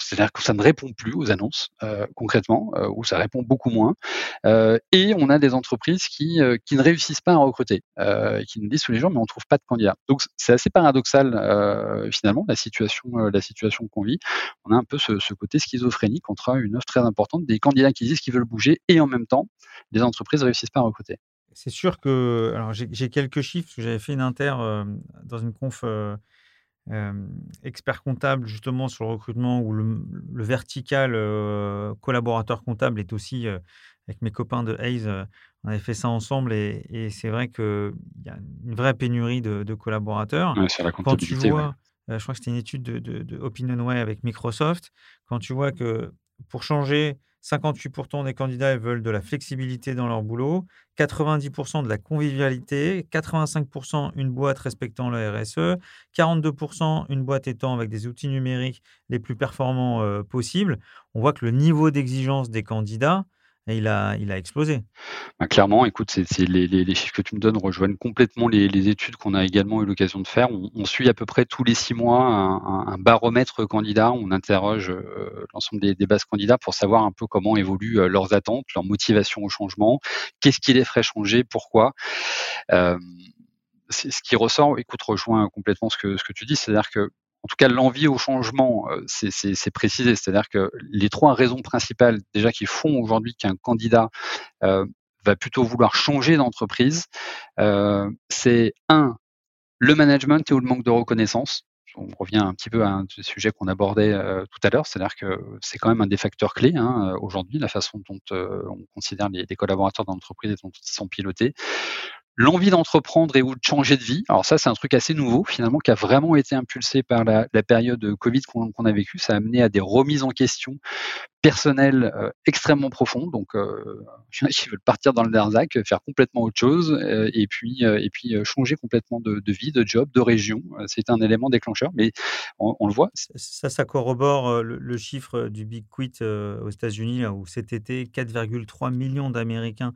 C'est-à-dire que ça ne répond plus aux annonces euh, concrètement, euh, ou ça répond beaucoup moins. Euh, et on a des entreprises qui, qui ne réussissent pas à recruter, et qui nous disent tous les jours, mais on ne trouve pas de candidats. Donc c'est assez paradoxal finalement la situation, la situation qu'on vit. On a un peu ce, côté schizophrénique entre une offre très importante, des candidats qui disent qu'ils veulent bouger, et en même temps, les entreprises ne réussissent pas à recruter. C'est sûr que, alors j'ai quelques chiffres, j'avais fait une inter dans une conf expert comptable justement sur le recrutement où le, vertical collaborateur comptable est aussi avec mes copains de Hayes, on avait fait ça ensemble et, c'est vrai qu'il y a une vraie pénurie de, collaborateurs. quand tu vois, je crois que c'était une étude de, de, de OpinionWay avec Microsoft, quand tu vois que pour changer 58% des candidats veulent de la flexibilité dans leur boulot, 90% de la convivialité, 85% une boîte respectant le RSE, 42% une boîte étant avec des outils numériques les plus performants euh, possibles. On voit que le niveau d'exigence des candidats il a, il a explosé. Bah, clairement, écoute, les, chiffres que tu me donnes rejoignent complètement les, études qu'on a également eu l'occasion de faire. On, suit à peu près tous les six mois un, baromètre candidat. On interroge euh, l'ensemble des, bases candidats pour savoir un peu comment évoluent euh, leurs attentes, leur motivation au changement, qu'est-ce qui les ferait changer, pourquoi? Euh, ce qui ressort, écoute, rejoint complètement ce que, ce que tu dis, c'est-à-dire que en tout cas l'envie au changement, euh, c'est précisé. C'est-à-dire que les trois raisons principales déjà qui font aujourd'hui qu'un candidat euh, va plutôt vouloir changer d'entreprise, euh, c'est un, le management et ou le manque de reconnaissance. On revient un petit peu à un sujet qu'on abordait tout à l'heure, c'est-à-dire que c'est quand même un des facteurs clés hein, aujourd'hui, la façon dont on considère les, les collaborateurs d'entreprise et dont ils sont pilotés l'envie d'entreprendre et ou de changer de vie. Alors ça, c'est un truc assez nouveau finalement qui a vraiment été impulsé par la, période Covid qu'on a vécue. Ça a amené à des remises en question personnelles euh, extrêmement profondes. Donc, euh, il veulent partir dans le Derzac, faire complètement autre chose euh, et puis et puis changer complètement de, vie, de job, de région. C'est un élément déclencheur, mais on, le voit. Ça, ça corrobore le, chiffre du Big Quit aux États-Unis où cet été 4,3 millions d'Américains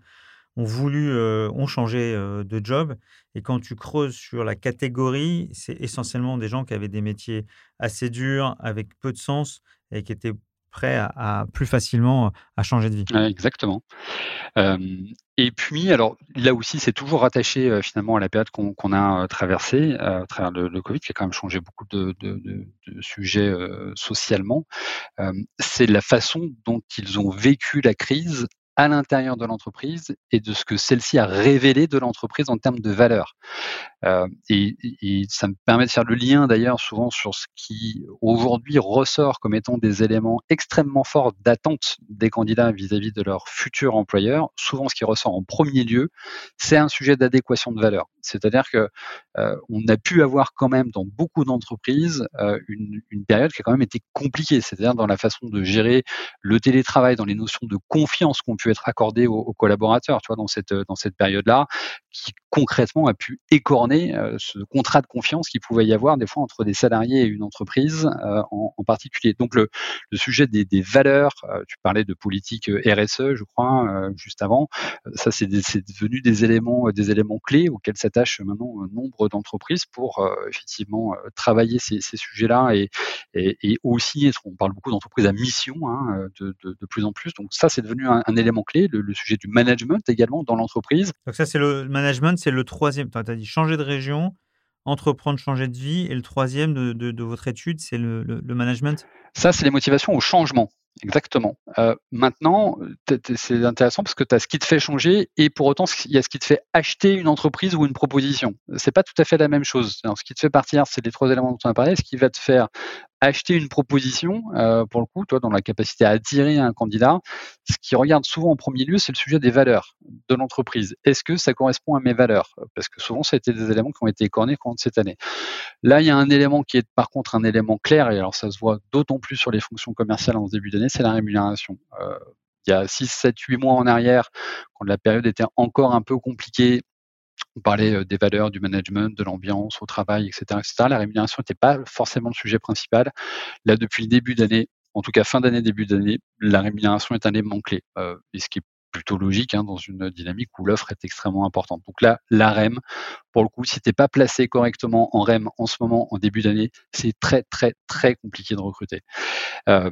ont voulu, ont changé de job. Et quand tu creuses sur la catégorie, c'est essentiellement des gens qui avaient des métiers assez durs, avec peu de sens et qui étaient prêts à, plus facilement à changer de vie. exactement. et puis, alors là aussi, c'est toujours rattaché finalement à la période qu'on a traversée à travers le, Covid, qui a quand même changé beaucoup de, de sujets socialement. c'est la façon dont ils ont vécu la crise à l'intérieur de l'entreprise et de ce que celle-ci a révélé de l'entreprise en termes de valeur. Euh, et, ça me permet de faire le lien d'ailleurs souvent sur ce qui aujourd'hui ressort comme étant des éléments extrêmement forts d'attente des candidats vis-à-vis de leur futur employeur. Souvent, ce qui ressort en premier lieu, c'est un sujet d'adéquation de valeur. C'est-à-dire que euh, on a pu avoir quand même dans beaucoup d'entreprises euh, une, une, période qui a quand même été compliquée, c'est-à-dire dans la façon de gérer le télétravail, dans les notions de confiance qu'on peut être accordées aux, collaborateurs, tu vois, dans cette dans cette période-là, qui concrètement a pu écorner euh, ce contrat de confiance qu'il pouvait y avoir des fois entre des salariés et une entreprise euh, en, particulier. Donc le, le sujet des, valeurs, euh, tu parlais de politique RSE, je crois, juste avant, ça c'est devenu des éléments, des éléments clés auxquels s'attachent maintenant nombre d'entreprises pour effectivement travailler ces, sujets-là et, aussi, on parle beaucoup d'entreprises à mission hein, de, de, plus en plus. Donc ça c'est devenu un, élément clé, le, le, sujet du management également dans l'entreprise. Donc ça c'est le management, c'est le troisième. Tu as dit changer de région, entreprendre, changer de vie. Et le troisième de, de, votre étude, c'est le, le, management Ça, c'est les motivations au changement. Exactement. Euh, maintenant, c'est intéressant parce que tu as ce qui te fait changer et pour autant, il y a ce qui te fait acheter une entreprise ou une proposition. C'est pas tout à fait la même chose. Alors, ce qui te fait partir, c'est les trois éléments dont on a parlé. Ce qui va te faire acheter une proposition, euh, pour le coup, toi, dans la capacité à attirer un candidat, ce qui regarde souvent en premier lieu, c'est le sujet des valeurs de l'entreprise. Est-ce que ça correspond à mes valeurs? Parce que souvent, ça a été des éléments qui ont été écornés de cette année. Là, il y a un élément qui est par contre un élément clair, et alors ça se voit d'autant plus sur les fonctions commerciales en ce début d'année, c'est la rémunération. Euh, il y a 6, 7, 8 mois en arrière, quand la période était encore un peu compliquée, on parlait euh, des valeurs, du management, de l'ambiance au travail, etc., etc. La rémunération n'était pas forcément le sujet principal. Là, depuis le début d'année, en tout cas fin d'année, début d'année, la rémunération est un élément clé. Et ce qui est plutôt logique hein, dans une dynamique où l'offre est extrêmement importante. Donc là, la REM, pour le coup, si tu n'es pas placé correctement en REM en ce moment, en début d'année, c'est très, très, très compliqué de recruter. Euh,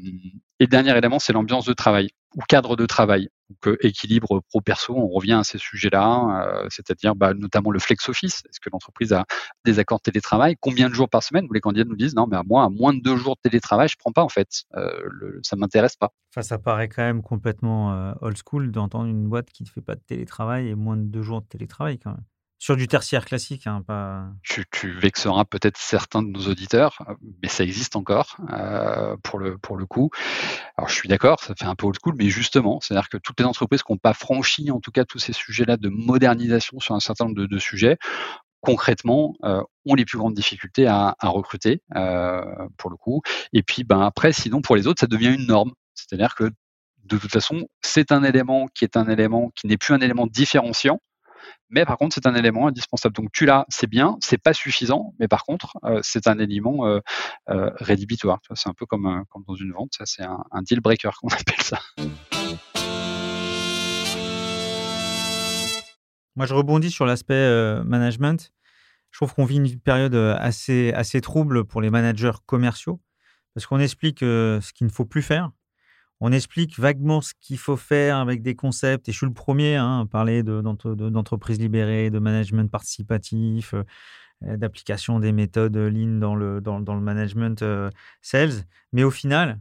et dernier élément, c'est l'ambiance de travail ou cadre de travail. Donc, euh, équilibre pro-perso, on revient à ces sujets-là, euh, c'est-à-dire bah, notamment le flex office. Est-ce que l'entreprise a des accords de télétravail? Combien de jours par semaine? Les candidats nous disent non, mais à moi, moins de deux jours de télétravail, je prends pas en fait. Euh, le, ça m'intéresse pas. Enfin, ça paraît quand même complètement old school d'entendre une boîte qui ne fait pas de télétravail et moins de deux jours de télétravail quand même. Sur du tertiaire classique, hein. Tu, vexeras peut-être certains de nos auditeurs, mais ça existe encore euh, pour le pour le coup. Alors je suis d'accord, ça fait un peu old school, mais justement, c'est-à-dire que toutes les entreprises qui n'ont pas franchi, en tout cas tous ces sujets-là de modernisation sur un certain nombre de, sujets, concrètement euh, ont les plus grandes difficultés à, recruter euh, pour le coup. Et puis ben après, sinon pour les autres, ça devient une norme. C'est-à-dire que de toute façon, c'est un élément qui est un élément qui n'est plus un élément différenciant, mais par contre, c'est un élément indispensable. Donc tu l'as, c'est bien, c'est pas suffisant, mais par contre, euh, c'est un élément euh, euh, rédhibitoire. C'est un peu comme, dans une vente, ça c'est un, un deal breaker qu'on appelle ça. Moi, je rebondis sur l'aspect management. Je trouve qu'on vit une période assez, assez trouble pour les managers commerciaux parce qu'on explique ce qu'il ne faut plus faire on explique vaguement ce qu'il faut faire avec des concepts. Et je suis le premier hein, à parler d'entreprises libérées, de management participatif, euh, d'application des méthodes lean dans le, dans, le management euh, sales. Mais au final,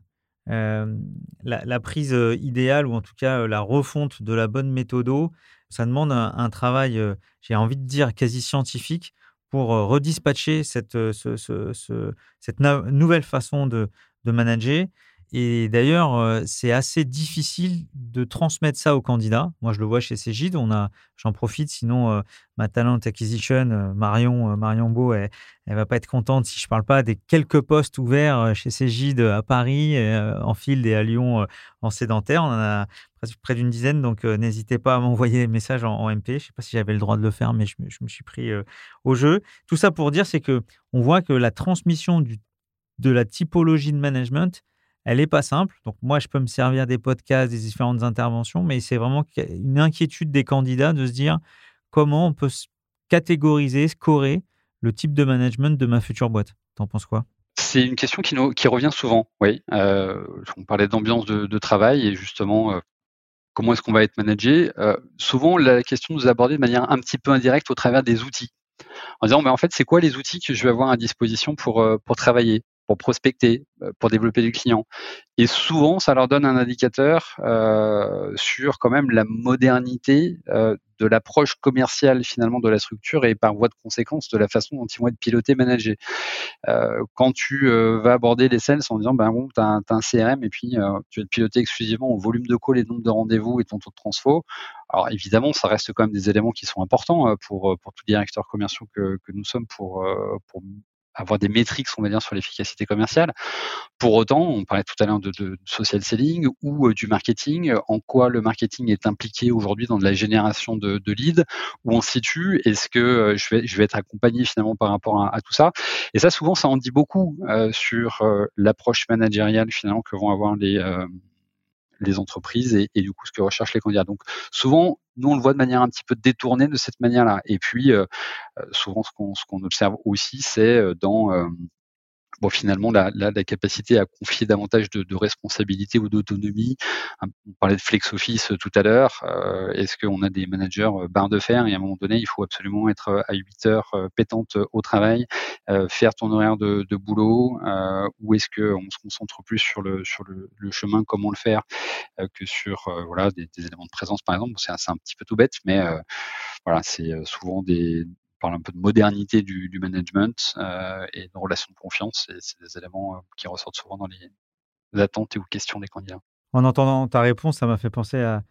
euh, la, prise idéale, ou en tout cas la refonte de la bonne méthode, ça demande un, travail, j'ai envie de dire, quasi scientifique pour redispatcher cette, nouvelle façon de manager Et d'ailleurs, c'est assez difficile de transmettre ça aux candidats. Moi, je le vois chez Cégide. On a, j'en profite, sinon ma talent acquisition, Marion, Marion Beau, elle, elle va pas être contente si je parle pas des quelques postes ouverts chez Cégide à Paris, en field et à Lyon en sédentaire. On en a près d'une dizaine, donc n'hésitez pas à m'envoyer des messages en, MP. Je sais pas si j'avais le droit de le faire, mais je, me suis pris au jeu. Tout ça pour dire, c'est que on voit que la transmission de la typologie de management, elle n'est pas simple. Donc moi, je peux me servir des podcasts, des différentes interventions, mais c'est vraiment une inquiétude des candidats de se dire comment on peut catégoriser, scorer le type de management de ma future boîte. T'en penses quoi? C'est une question qui, revient souvent, oui. Euh, on parlait d'ambiance de, travail et justement, euh, comment est-ce qu'on va être managé? Euh, Souvent, la question nous est abordée de manière un petit peu indirecte au travers des outils. En disant, en fait, c'est quoi les outils que je vais avoir à disposition pour travailler? Pour prospecter, euh, pour développer du client. Et souvent, ça leur donne un indicateur euh, sur quand même la modernité euh, de l'approche commerciale finalement de la structure et par voie de conséquence de la façon dont ils vont être pilotés, managés. Euh, quand tu euh, vas aborder les sales en disant, ben bon, tu as, un CRM et puis euh, tu vas te piloter exclusivement au volume de calls et nombre de rendez-vous et ton taux de transfo. Alors évidemment, ça reste quand même des éléments qui sont importants pour, pour tous les directeurs commerciaux que, que nous sommes pour, pour avoir des métriques, on va dire, sur l'efficacité commerciale. Pour autant, on parlait tout à l'heure de, de, social selling ou euh, du marketing. En quoi le marketing est impliqué aujourd'hui dans de la génération de, de leads? Où on se situe? Est-ce que euh, je vais, je vais être accompagné finalement par rapport à, tout ça? Et ça, souvent, ça en dit beaucoup euh, sur l'approche managériale finalement que vont avoir les les entreprises et, du coup ce que recherchent les candidats. Donc souvent, nous on le voit de manière un petit peu détournée de cette manière-là. Et puis euh, euh, souvent ce qu'on qu'on observe aussi, c'est euh, dans bon, finalement la, la, la, capacité à confier davantage de, de responsabilité ou d'autonomie. On parlait de flex office tout à l'heure. Euh, Est-ce qu'on a des managers euh, barre de fer? Et à un moment donné, il faut absolument être euh, à 8 heures euh, pétante au travail, euh, faire ton horaire de, de boulot, euh, ou est-ce qu'on se concentre plus sur le sur le, le chemin, comment le faire, que sur voilà des, des, éléments de présence par exemple? C'est un, petit peu tout bête, mais voilà, c'est souvent des parle un peu de modernité du, management euh, et de relations de confiance. C'est des éléments euh, qui ressortent souvent dans les attentes et ou questions des candidats. En entendant ta réponse, ça m'a fait penser à,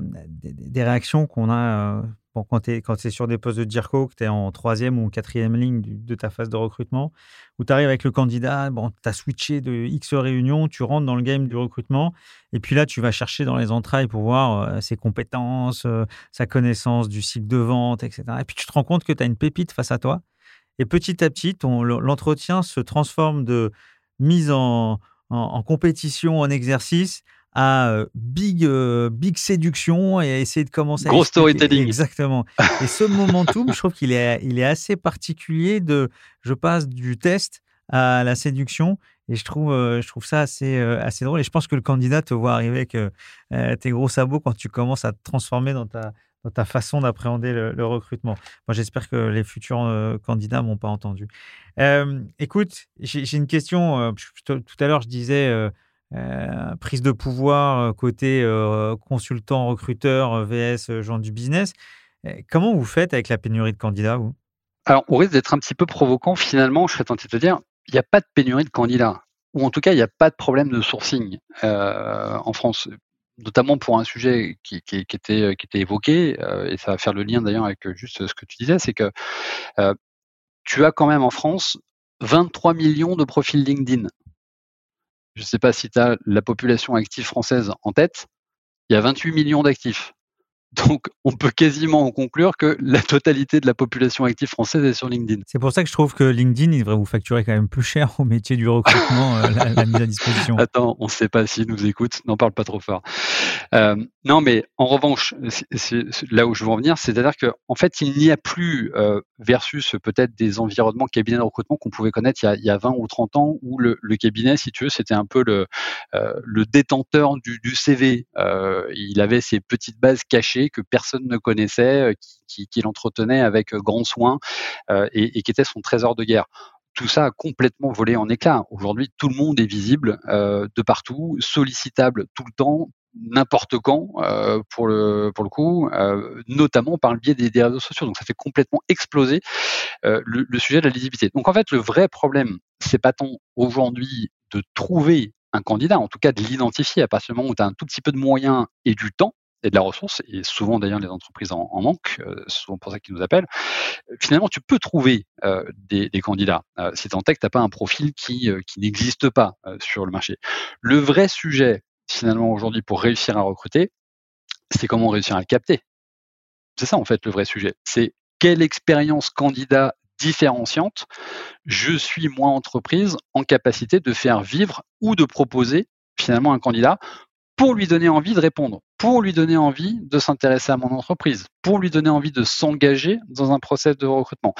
des, réactions qu'on a euh, Quand tu es, sur des postes de DIRCO, que tu es en troisième ou quatrième ligne de ta phase de recrutement, où tu arrives avec le candidat, bon, tu as switché de X réunions, tu rentres dans le game du recrutement, et puis là, tu vas chercher dans les entrailles pour voir euh, ses compétences, euh, sa connaissance du cycle de vente, etc. Et puis tu te rends compte que tu as une pépite face à toi. Et petit à petit, l'entretien se transforme de mise en compétition, en exercice, à big, big séduction et à essayer de commencer Gros storytelling. Exactement. Et ce momentum, je trouve qu'il est, il est assez particulier de, je passe du test à la séduction et je trouve, je trouve ça assez, assez drôle. Et je pense que le candidat te voit arriver avec tes gros sabots quand tu commences à te transformer dans ta, dans ta façon d'appréhender le, recrutement. Moi, j'espère que les futurs candidats m'ont pas entendu. écoute, j'ai une question. tout à l'heure, je disais euh, prise de pouvoir euh, côté euh, consultant, recruteur, VS, gens du business. Comment vous faites avec la pénurie de candidats, Alors, on risque d'être un petit peu provocant. Finalement, je serais tenté de te dire, il n'y a pas de pénurie de candidats. Ou en tout cas, il n'y a pas de problème de sourcing en France notamment pour un sujet qui, était, évoqué, et ça va faire le lien d'ailleurs avec juste ce que tu disais, c'est que tu as quand même en France 23 millions de profils LinkedIn. Je ne sais pas si tu as la population active française en tête. Il y a 28 millions d'actifs. Donc, on peut quasiment en conclure que la totalité de la population active française est sur LinkedIn. C'est pour ça que je trouve que LinkedIn, il devrait vous facturer quand même plus cher au métier du recrutement, euh, la, mise à disposition. Attends, on ne sait pas s'ils nous écoutent, n'en parle pas trop fort. Euh, non, mais en revanche, là où je veux en venir, c'est-à-dire qu'en en fait, il n'y a plus, euh, versus peut-être des environnements cabinet de recrutement qu'on pouvait connaître il y, a, il y, a, 20 ou 30 ans, où le, le cabinet, si tu veux, c'était un peu le, euh, le détenteur du, du CV. il avait ses petites bases cachées que personne ne connaissait, euh, qu'il qui, entretenait avec euh, grand soin euh, et, qui était son trésor de guerre tout ça a complètement volé en éclats. Aujourd'hui, tout le monde est visible de partout, sollicitable tout le temps, n'importe quand pour le pour le coup, notamment par le biais des, réseaux sociaux. Donc ça fait complètement exploser le, le, sujet de la lisibilité. Donc en fait, le vrai problème, c'est pas tant aujourd'hui de trouver un candidat, en tout cas de l'identifier à partir du moment où tu as un tout petit peu de moyens et du temps et de la ressource, et souvent d'ailleurs les entreprises en, manquent, euh, c'est souvent pour ça qu'ils nous appellent, finalement tu peux trouver des, candidats si tant est que tu n'as pas un profil qui, qui n'existe pas sur le marché. Le vrai sujet finalement aujourd'hui pour réussir à recruter, c'est comment réussir à le capter. C'est ça en fait le vrai sujet. C'est quelle expérience candidat différenciante je suis moi entreprise en capacité de faire vivre ou de proposer finalement un candidat pour lui donner envie de répondre, pour lui donner envie de s'intéresser à mon entreprise, pour lui donner envie de s'engager dans un process de recrutement.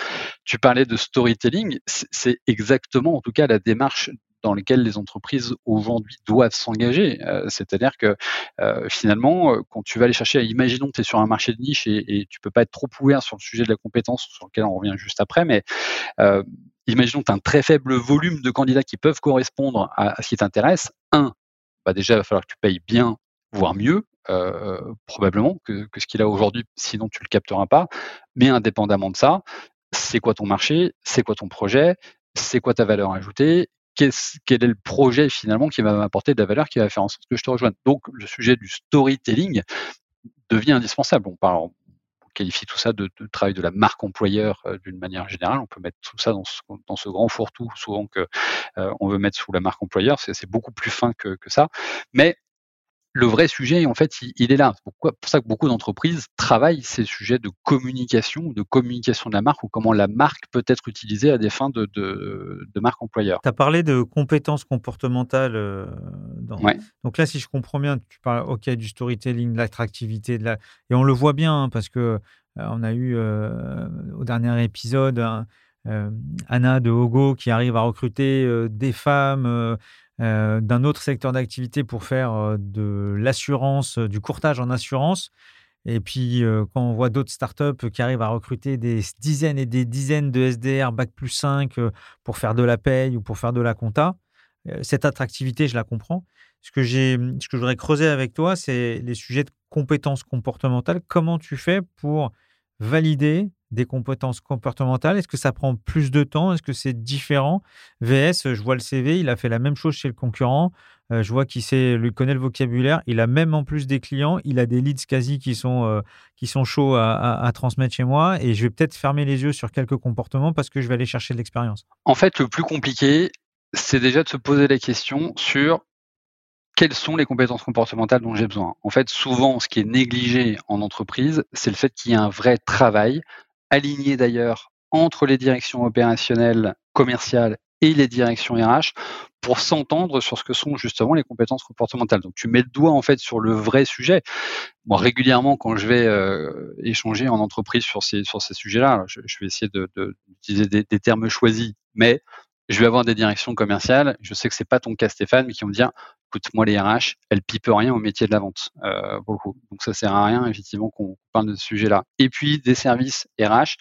Tu parlais de storytelling, c'est exactement en tout cas la démarche dans lesquelles les entreprises aujourd'hui doivent s'engager. Euh, c'est-à-dire que euh, finalement, euh, quand tu vas aller chercher, imaginons que tu es sur un marché de niche et, et tu peux pas être trop ouvert sur le sujet de la compétence, sur lequel on revient juste après, mais imaginons que tu as un très faible volume de candidats qui peuvent correspondre à, ce qui t'intéresse. Un, bah déjà, il va falloir que tu payes bien, voire mieux, probablement, que, ce qu'il a aujourd'hui, sinon tu le capteras pas. Mais indépendamment de ça, c'est quoi ton marché, c'est quoi ton projet, c'est quoi ta valeur ajoutée quel est le projet finalement qui va m'apporter de la valeur, qui va faire en sorte que je te rejoigne. Donc le sujet du storytelling devient indispensable. On, parle, qualifie tout ça de, travail de la marque employeur euh, d'une manière générale. On peut mettre tout ça dans ce, grand fourre-tout souvent que euh, on veut mettre sous la marque employeur. C'est beaucoup plus fin que, que ça. Mais le vrai sujet, en fait, il, est là. C'est pour ça que beaucoup d'entreprises travaillent ces sujets de communication, de communication de la marque ou comment la marque peut être utilisée à des fins de, de, marque employeur. Tu as parlé de compétences comportementales. Euh, donc là, si je comprends bien, tu parles ok du storytelling, de l'attractivité, de la... et on le voit bien hein, parce que euh, on a eu euh, au dernier épisode Anna de Hogo qui arrive à recruter des femmes euh, d'un autre secteur d'activité pour faire euh, de l'assurance, euh, du courtage en assurance. Et puis, quand on voit d'autres startups qui arrivent à recruter des dizaines et des dizaines de SDR Bac plus 5 pour faire de la paye ou pour faire de la compta, cette attractivité, je la comprends. Ce que, ce que je voudrais creuser avec toi, c'est les sujets de compétences comportementales. Comment tu fais pour valider des compétences comportementales? Est-ce que ça prend plus de temps? Est-ce que c'est différent? VS, je vois le CV, il a fait la même chose chez le concurrent. Euh, je vois qu'il sait, lui connaît le vocabulaire. Il a même en plus des clients, il a des leads quasi qui sont, euh, qui sont chauds à, transmettre chez moi. Et je vais peut-être fermer les yeux sur quelques comportements parce que je vais aller chercher de l'expérience. En fait, le plus compliqué, c'est déjà de se poser la question sur quelles sont les compétences comportementales dont j'ai besoin. En fait, souvent, ce qui est négligé en entreprise, c'est le fait qu'il y ait un vrai travail aligné d'ailleurs entre les directions opérationnelles, commerciales et les directions RH pour s'entendre sur ce que sont justement les compétences comportementales. Donc tu mets le doigt en fait sur le vrai sujet. Moi régulièrement quand je vais euh, échanger en entreprise sur ces sur ces sujets-là, je, vais essayer d'utiliser de, des, des, termes choisis, mais je vais avoir des directions commerciales. Je sais que c'est pas ton cas Stéphane, mais qui vont me dire écoute, moi, les RH, elles pipent rien au métier de la vente, euh. Donc, ça sert à rien, effectivement, qu'on parle de ce sujet-là. Et puis, des services RH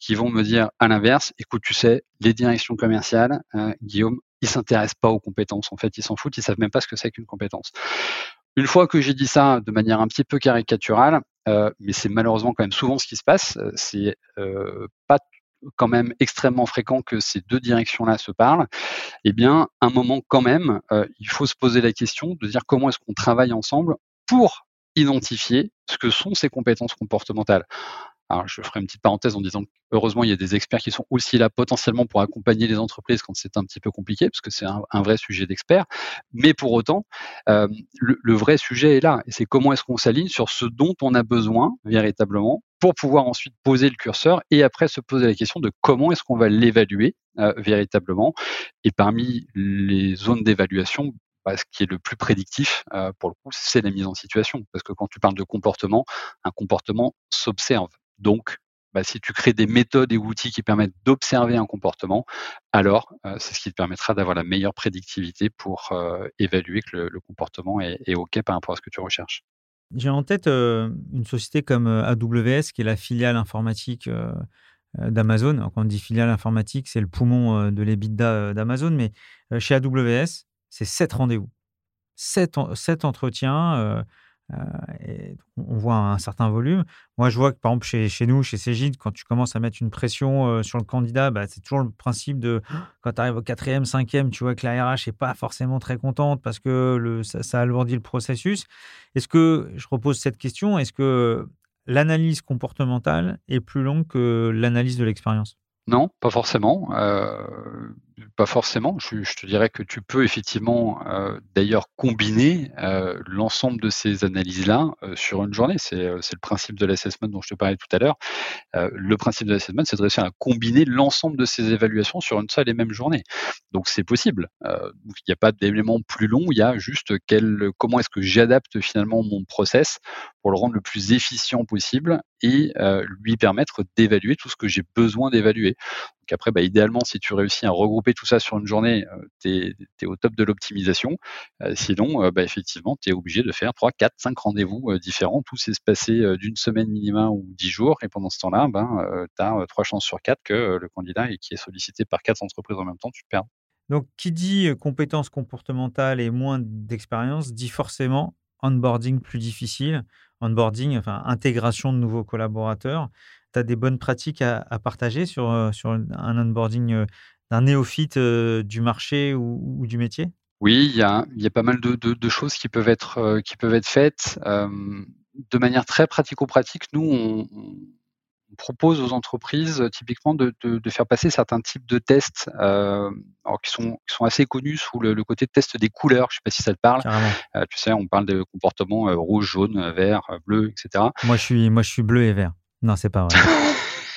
qui vont me dire, à l'inverse, écoute, tu sais, les directions commerciales, euh, Guillaume, ils s'intéressent pas aux compétences. En fait, ils s'en foutent, ils savent même pas ce que c'est qu'une compétence. Une fois que j'ai dit ça de manière un petit peu caricaturale, euh, mais c'est malheureusement quand même souvent ce qui se passe, c'est pas quand même extrêmement fréquent que ces deux directions-là se parlent, eh bien, un moment quand même, euh, il faut se poser la question de dire comment est-ce qu'on travaille ensemble pour identifier ce que sont ces compétences comportementales. Alors, je ferai une petite parenthèse en disant heureusement, il y a des experts qui sont aussi là potentiellement pour accompagner les entreprises quand c'est un petit peu compliqué, parce que c'est un, vrai sujet d'experts. Mais pour autant, euh, le, vrai sujet est là. Et c'est comment est-ce qu'on s'aligne sur ce dont on a besoin véritablement pour pouvoir ensuite poser le curseur et après se poser la question de comment est-ce qu'on va l'évaluer euh, véritablement. Et parmi les zones d'évaluation, bah, ce qui est le plus prédictif, euh, pour le coup, c'est la mise en situation. Parce que quand tu parles de comportement, un comportement s'observe. Donc, bah, si tu crées des méthodes et outils qui permettent d'observer un comportement, alors euh, c'est ce qui te permettra d'avoir la meilleure prédictivité pour évaluer que le, comportement est, OK par rapport à ce que tu recherches. J'ai en tête euh, une société comme AWS, qui est la filiale informatique d'Amazon. Quand on dit filiale informatique, c'est le poumon de l'EBITDA d'Amazon, mais chez AWS, c'est sept rendez-vous. Sept entretiens et on voit un certain volume. Moi, je vois que, par exemple, chez, nous, chez Cégide, quand tu commences à mettre une pression sur le candidat, bah, c'est toujours le principe de quand tu arrives au quatrième, cinquième, tu vois que la RH n'est pas forcément très contente parce que ça alourdit le processus. Est-ce que, je repose cette question, est-ce que l'analyse comportementale est plus longue que l'analyse de l'expérience? Non, pas forcément. Euh, pas forcément. Je, te dirais que tu peux effectivement euh, d'ailleurs combiner euh, l'ensemble de ces analyses-là sur une journée. C'est le principe de l'assessment dont je te parlais tout à l'heure. le principe de l'assessment, c'est de réussir à combiner l'ensemble de ces évaluations sur une seule et même journée. Donc c'est possible. il n'y a pas d'élément plus long, il y a juste comment est-ce que j'adapte finalement mon process pour le rendre le plus efficient possible et lui permettre d'évaluer tout ce que j'ai besoin d'évaluer. Donc après, bah, idéalement, si tu réussis à regrouper tout ça sur une journée, tu es, au top de l'optimisation. sinon, bah, effectivement, tu es obligé de faire 3, 4, 5 rendez-vous différents, tous espacés d'une semaine minimum ou 10 jours. Et pendant ce temps-là, ben, tu as 3 chances sur 4 que le candidat qui est sollicité par 4 entreprises en même temps, tu perds. Donc, qui dit compétences comportementales et moins d'expérience dit forcément onboarding plus difficile, onboarding, enfin intégration de nouveaux collaborateurs. Tu as des bonnes pratiques à, partager sur, euh, sur un onboarding euh, d'un néophyte euh, du marché ou, du métier? Oui, il y a, y a, pas mal de, de, choses qui peuvent être, qui peuvent être faites. de manière très pratico-pratique, nous, on, on propose aux entreprises typiquement de, faire passer certains types de tests euh, qui, sont, qui sont assez connus sous le, côté de test des couleurs. Je ne sais pas si ça te parle. Euh, tu sais, on parle de comportements rouge, jaune, vert, bleu, etc. Moi, je suis, moi, je suis bleu et vert. Non, c'est pas vrai.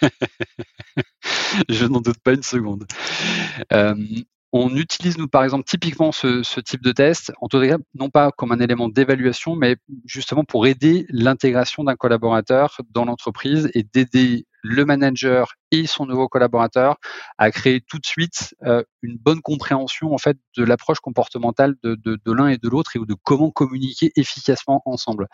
je n'en doute pas une seconde. On utilise, nous, par exemple, typiquement ce, type de test, en tout cas, non pas comme un élément d'évaluation, mais justement pour aider l'intégration d'un collaborateur dans l'entreprise et d'aider le manager et son nouveau collaborateur à créer tout de suite euh, une bonne compréhension en fait de l'approche comportementale de, l'un et de l'autre et de comment communiquer efficacement ensemble.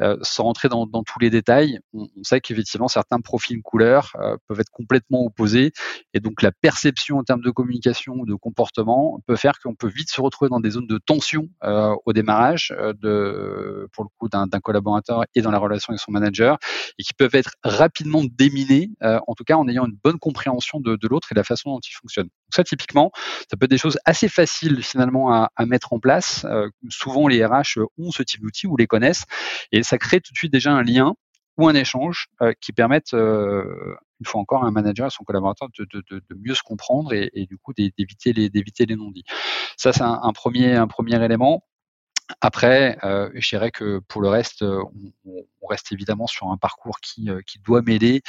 Euh, sans rentrer dans, tous les détails, on, sait qu'effectivement certains profils couleurs euh, peuvent être complètement opposés et donc la perception en termes de communication ou de comportement peut faire qu'on peut vite se retrouver dans des zones de tension au démarrage de, pour le coup d'un collaborateur et dans la relation avec son manager et qui peuvent être rapidement déminés, en tout cas en ayant une bonne compréhension de, l'autre et de la façon dont il fonctionne. Donc ça, typiquement, ça peut être des choses assez faciles finalement à, mettre en place. Euh, souvent, les RH ont ce type d'outils ou les connaissent et ça crée tout de suite déjà un lien ou un échange euh, qui permettent, euh, une fois encore, à un manager et son collaborateur de, mieux se comprendre et, du coup d'éviter les, les non-dits. Ça, c'est un, premier, un premier élément. Après, euh, je dirais que pour le reste, euh, on, reste évidemment sur un parcours qui, euh, qui doit mêler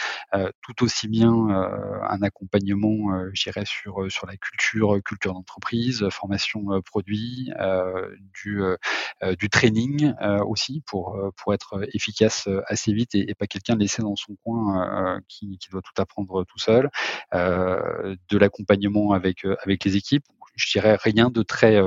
tout aussi bien un accompagnement, je dirais, sur, sur la culture, culture d'entreprise, formation produit, du, du training aussi pour, pour être efficace assez vite et, pas quelqu'un laissé dans son coin qui, qui, doit tout apprendre tout seul, de l'accompagnement avec, avec les équipes. Je dirais rien de très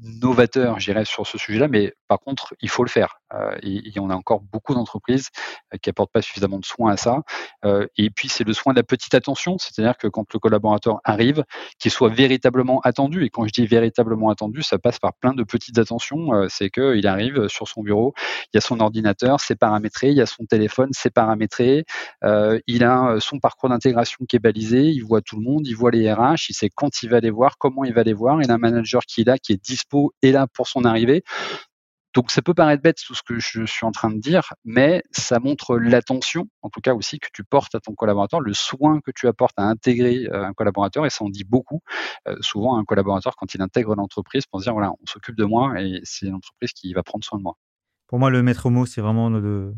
novateur, je dirais, sur ce sujet-là, mais par contre, il faut le faire. Euh, et, on a encore beaucoup d'entreprises euh, qui apportent pas suffisamment de soins à ça. Euh, et puis, c'est le soin de la petite attention, c'est-à-dire que quand le collaborateur arrive, qu'il soit véritablement attendu. Et quand je dis véritablement attendu, ça passe par plein de petites attentions. c'est qu'il arrive sur son bureau, il y a son ordinateur, c'est paramétré, il y a son téléphone, c'est paramétré, il a son parcours d'intégration qui est balisé, il voit tout le monde, il voit les RH, il sait quand il va les voir, comment il va les voir, il a un manager qui est là, qui est et là pour son arrivée. Donc ça peut paraître bête tout ce que je suis en train de dire, mais ça montre l'attention, en tout cas aussi, que tu portes à ton collaborateur, le soin que tu apportes à intégrer euh, un collaborateur, et ça en dit beaucoup. Euh, souvent, un collaborateur, quand il intègre l'entreprise, pense dire, voilà, on s'occupe de moi, et c'est l'entreprise qui va prendre soin de moi. Pour moi, le maître mot, c'est vraiment de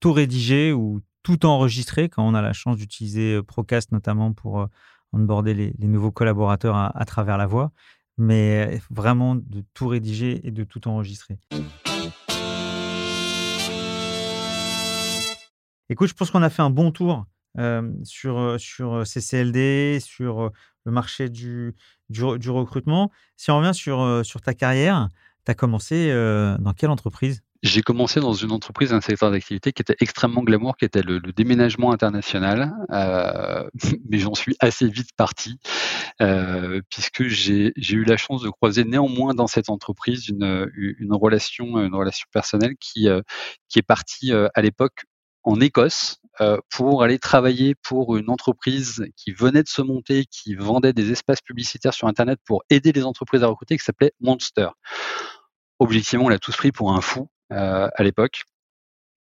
tout rédiger ou tout enregistrer quand on a la chance d'utiliser euh, Procast notamment pour onboarder les, les nouveaux collaborateurs à travers la voix mais vraiment de tout rédiger et de tout enregistrer. Écoute, je pense qu'on a fait un bon tour sur, sur CCLD, sur le marché du, du, recrutement. Si on revient sur, sur ta carrière, tu as commencé dans quelle entreprise? J'ai commencé dans une entreprise, un secteur d'activité qui était extrêmement glamour, qui était le, déménagement international, euh, mais j'en suis assez vite parti, euh, puisque j'ai eu la chance de croiser néanmoins dans cette entreprise une, une relation, une relation personnelle qui, euh, qui est partie à l'époque en Écosse pour aller travailler pour une entreprise qui venait de se monter, qui vendait des espaces publicitaires sur Internet pour aider les entreprises à recruter, qui s'appelait Monster objectivement, on l'a tous pris pour un fou. Euh, à l'époque.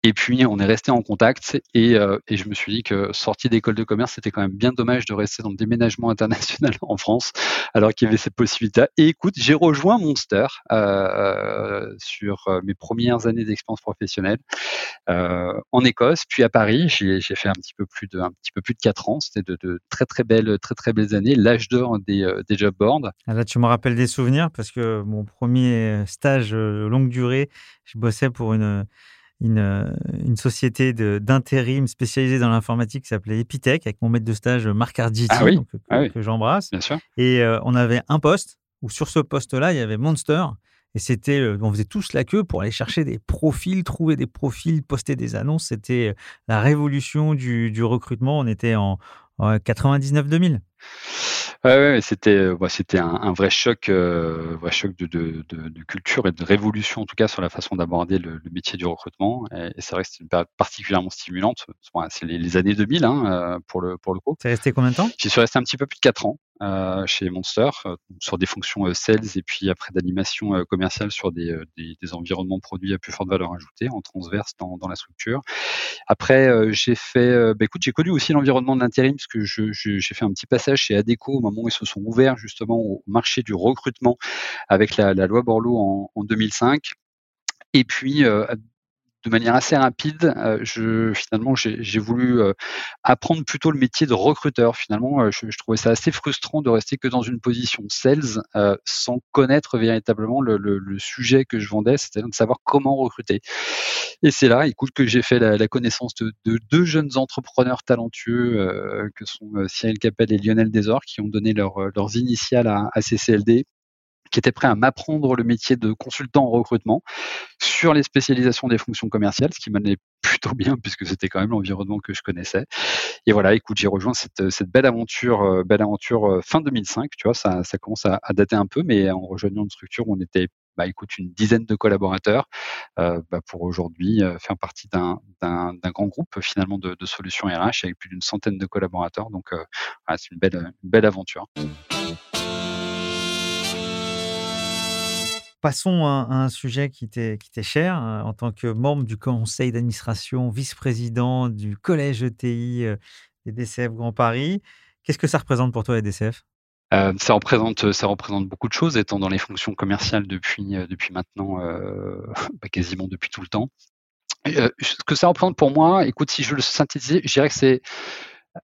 Et puis, on est resté en contact et, euh, et, je me suis dit que sortie d'école de commerce, c'était quand même bien dommage de rester dans le déménagement international en France, alors qu'il y avait cette possibilité. Et écoute, j'ai rejoint Monster euh, sur euh, mes premières années d'expérience professionnelle en Écosse, puis à Paris. J'ai fait un petit peu plus de un petit peu plus de quatre ans. C'était de, de, très très belles très très belles années, l'âge d'or des, des job boards. Ah, là, tu me rappelles des souvenirs parce que mon premier stage longue durée, je bossais pour une une, euh, une société d'intérim spécialisée dans l'informatique qui s'appelait Epitech, avec mon maître de stage Marc Arditi, ah ah que, j'embrasse. Et euh, on avait un poste où sur ce poste-là, il y avait Monster. Et c'était, on faisait tous la queue pour aller chercher des profils, trouver des profils, poster des annonces. C'était euh, la révolution du, du recrutement. On était en, en 99-2000. Ouais, c'était euh, bah, c'était un, un, vrai choc, euh, vrai choc de, de, de, de, culture et de révolution en tout cas sur la façon d'aborder le, le, métier du recrutement. Et, et c'est vrai que c'est une période particulièrement stimulante. c'est les, les, années 2000 hein, euh, pour le pour le coup. C'est resté combien de temps? J'y suis resté un petit peu plus de 4 ans. Euh, chez Monster euh, sur des fonctions sales et puis après d'animation commerciale sur des, des, des, environnements produits à plus forte valeur ajoutée en transverse dans, dans la structure. Après, j'ai fait, bah, écoute, j'ai connu aussi l'environnement de l'intérim parce que j'ai fait un petit passage chez Adeco au moment où ils se sont ouverts justement au marché du recrutement avec la, loi Borloo en, en 2005. Et puis, euh, de manière assez rapide, euh, je, finalement, j'ai voulu euh, apprendre plutôt le métier de recruteur. Finalement, euh, je, je, trouvais ça assez frustrant de rester que dans une position sales sans connaître véritablement le, sujet que je vendais, c'est-à-dire de savoir comment recruter. Et c'est là, écoute, que j'ai fait la, connaissance de, de, deux jeunes entrepreneurs talentueux que sont Cyril Capel et Lionel Desor, qui ont donné leur, leurs initiales à, à CCLD qui était prêt à m'apprendre le métier de consultant en recrutement sur les spécialisations des fonctions commerciales, ce qui m'allait plutôt bien puisque c'était quand même l'environnement que je connaissais. Et voilà, écoute, j'ai rejoint cette, belle aventure, euh, euh, fin 2005. Tu vois, ça, commence à, dater un peu, mais en rejoignant une structure où on était bah, écoute, une dizaine de collaborateurs euh, bah, pour aujourd'hui faire partie d'un grand groupe finalement de, solutions RH avec plus d'une centaine de collaborateurs. Donc, voilà, c'est une belle aventure. Passons à, un sujet qui t'est cher. Euh, en tant que membre du conseil d'administration, vice-président du collège ETI euh, des DCF Grand Paris, qu'est-ce que ça représente pour toi, les DCF euh, ça représente beaucoup de choses, étant dans les fonctions commerciales depuis maintenant bah, quasiment depuis tout le temps. Ce que ça représente pour moi, écoute, si je le synthétisais, je dirais que c'est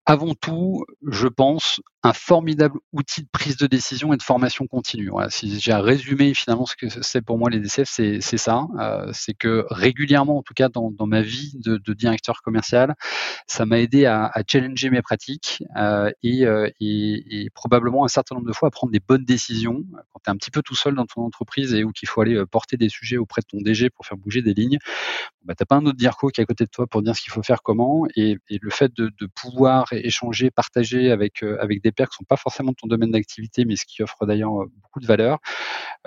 avant tout, je pense, un formidable outil de prise de décision et de formation continue. Si j'ai à résumer finalement ce que c'est pour moi les DCF, c'est ça. Euh, c'est que régulièrement, en tout cas dans, ma vie de, directeur commercial, ça m'a aidé à, challenger mes pratiques euh, et, euh, et, probablement un certain nombre de fois à prendre des bonnes décisions quand tu es un petit peu tout seul dans ton entreprise et où qu'il faut aller porter des sujets auprès de ton DG pour faire bouger des lignes. Bah, t'as pas un autre DIRCO qui est à côté de toi pour dire ce qu'il faut faire comment et, le fait de, de, pouvoir échanger, partager avec avec des qui sont pas forcément de ton domaine d'activité, mais ce qui offre d'ailleurs euh, beaucoup de valeur,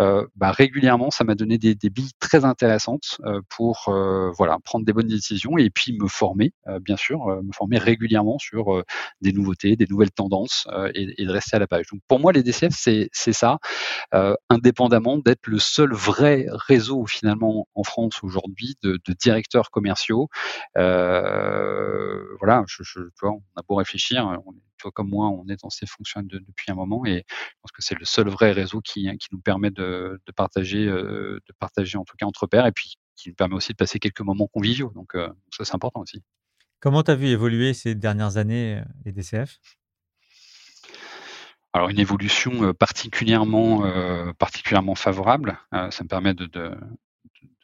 euh, bah, régulièrement, ça m'a donné des, billes très intéressantes euh, pour voilà prendre des bonnes décisions et puis me former, bien sûr, me former régulièrement sur des nouveautés, des nouvelles tendances et, de rester à la page. Donc pour moi, les DCF, c'est ça, indépendamment d'être le seul vrai réseau finalement en France aujourd'hui de, directeurs commerciaux. voilà, on a beau réfléchir, on est toi comme moi, on est dans ces fonctions de, depuis un moment et je pense que c'est le seul vrai réseau qui, qui nous permet de, de partager, euh, de partager en tout cas entre pairs et puis qui nous permet aussi de passer quelques moments conviviaux. Donc euh, ça, c'est important aussi. Comment tu as vu évoluer ces dernières années euh, les DCF alors une évolution particulièrement particulièrement favorable. ça me permet de, de,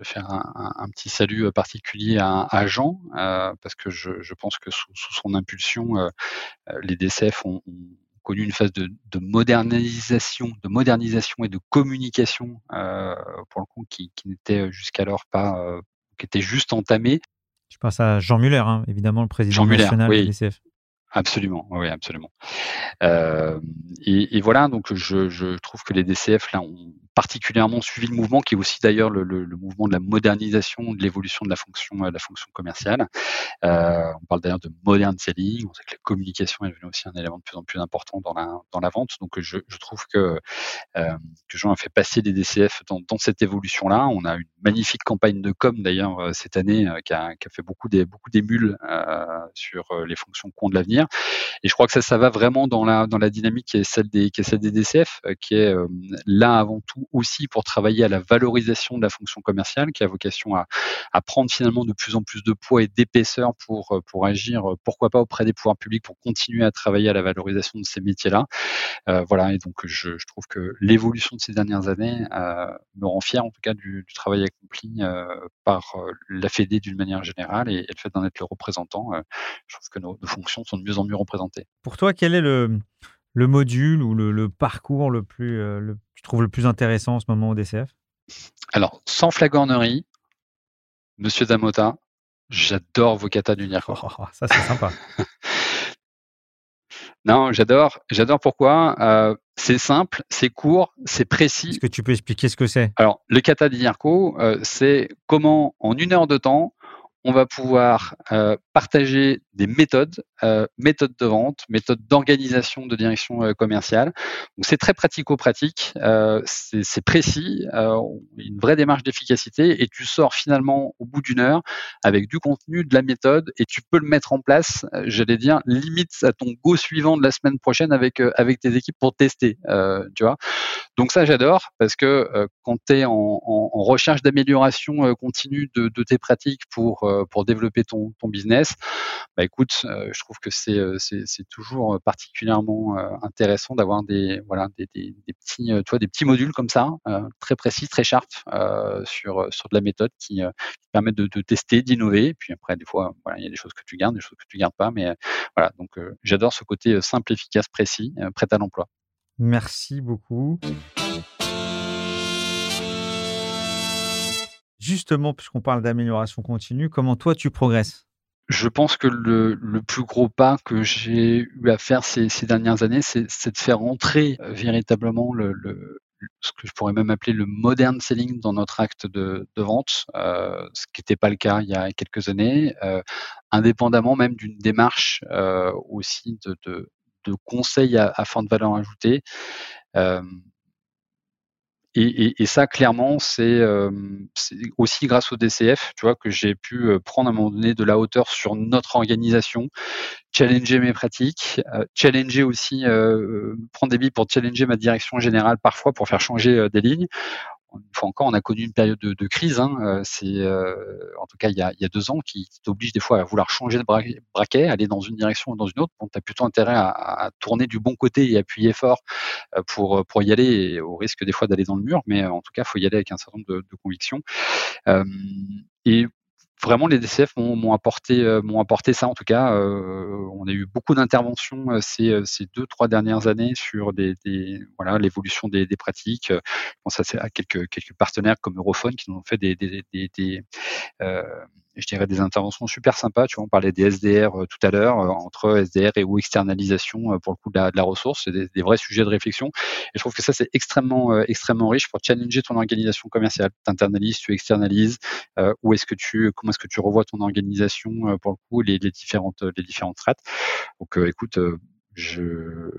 de faire un, un, un, petit salut particulier à, à Jean, euh, parce que je, je, pense que sous, sous son impulsion, euh, les DCF ont, ont, connu une phase de, de, modernisation, de modernisation et de communication, euh, pour le coup, qui, qui n'était jusqu'alors pas qui était juste entamé. Je pense à Jean Muller, hein, évidemment, le président national de DCF. Absolument, oui, absolument. Euh, et, voilà, donc je, trouve que les DCF là ont particulièrement suivi le mouvement, qui est aussi d'ailleurs le, mouvement de la modernisation, de l'évolution de la fonction, de la fonction commerciale. Euh, on parle d'ailleurs de modern selling. On sait que la communication est devenue aussi un élément de plus en plus important dans la dans la vente. Donc je, trouve que euh, que Jean a fait passer les DCF dans, cette évolution-là. On a une magnifique campagne de com d'ailleurs euh, cette année euh, qui a, fait beaucoup des beaucoup d'émules euh, sur les fonctions compte de l'avenir. Et je crois que ça, ça va vraiment dans la, dans la dynamique qui est celle des, qui est celle des DCF, euh, qui est euh, là avant tout aussi pour travailler à la valorisation de la fonction commerciale, qui a vocation à, prendre finalement de plus en plus de poids et d'épaisseur pour, euh, pour agir, pourquoi pas auprès des pouvoirs publics, pour continuer à travailler à la valorisation de ces métiers-là. Voilà, et donc je, trouve que l'évolution de ces dernières années me rend fier en tout cas du, travail accompli par la Fédé d'une manière générale et, et, le fait d'en être le représentant. je trouve que nos, nos fonctions sont de mieux en mieux représenté. Pour toi, quel est le, le module ou le, le parcours le plus, euh, le, tu trouves le plus intéressant en ce moment au DCF Alors, sans flagornerie, Monsieur Damota, j'adore vos katas du NIRCO. Oh, oh, ça, c'est sympa. non, j'adore. J'adore pourquoi euh, C'est simple, c'est court, c'est précis. Est-ce que tu peux expliquer ce que c'est? Alors, le kata du NIRCO, euh, c'est comment, en une heure de temps, on va pouvoir euh, partager des méthodes, euh, méthodes de vente, méthodes d'organisation de direction euh, commerciale. Donc c'est très pratico-pratique, c'est précis, une vraie démarche d'efficacité et tu sors finalement au bout d'une heure avec du contenu, de la méthode et tu peux le mettre en place, j'allais dire limite à ton go suivant de la semaine prochaine avec avec tes équipes pour tester, tu vois. Donc ça j'adore parce que quand tu es en recherche d'amélioration continue de, de, tes pratiques pour pour développer ton, business, bah écoute, euh, je trouve que c'est c'est toujours particulièrement euh, intéressant d'avoir des voilà des, des, petits des petits modules comme ça, euh, très précis, très sharp sur sur de la méthode qui, permettent de, de tester, d'innover. Puis après des fois voilà il y a des choses que tu gardes, des choses que tu gardes pas, mais voilà donc j'adore ce côté simple, efficace, précis, prêt à l'emploi. Merci beaucoup. Justement, puisqu'on parle d'amélioration continue, comment toi tu progresses? Je pense que le, plus gros pas que j'ai eu à faire ces, dernières années, c'est de faire entrer euh, véritablement le, le, ce que je pourrais même appeler le modern selling dans notre acte de, vente, euh, ce qui n'était pas le cas il y a quelques années, euh, indépendamment même d'une démarche aussi de conseils à, à fin de valeur ajoutée. Et, et, et, ça, clairement, c'est euh, aussi grâce au DCF, tu vois, que j'ai pu euh, prendre à un moment donné de la hauteur sur notre organisation, challenger mes pratiques, euh, challenger aussi, euh, prendre des billes pour challenger ma direction générale parfois pour faire changer euh, des lignes une on a connu une période de, crise. Hein, euh, c'est euh, en tout cas il y, a, deux ans qui, t'oblige des fois à vouloir changer de braquet, aller dans une direction ou dans une autre. Bon, tu plutôt intérêt à, tourner du bon côté et appuyer fort euh, pour y aller, au risque des fois d'aller dans le mur. Mais en tout cas, faut y aller avec un certain nombre de, convictions. Vraiment les DCF m'ont apporté euh, m'ont apporté ça en tout cas. Euh, on a eu beaucoup d'interventions euh, ces, ces deux trois dernières années sur des, des voilà l'évolution des, des, pratiques. Je pense à, quelques quelques partenaires comme Europhone qui nous ont fait des, des, des euh, je dirais des interventions super sympas. Tu vois, on parlait des SDR euh, tout à l'heure, euh, entre SDR et ou externalisation euh, pour le coup de la, ressource, c'est des, vrais sujets de réflexion. Et je trouve que ça c'est extrêmement extrêmement riche pour challenger ton organisation commerciale. Tu internalises, tu externalises. Où est-ce que tu, comment est-ce que tu revois ton organisation pour le coup, les, les différentes les différentes strates. Donc, écoute. Je,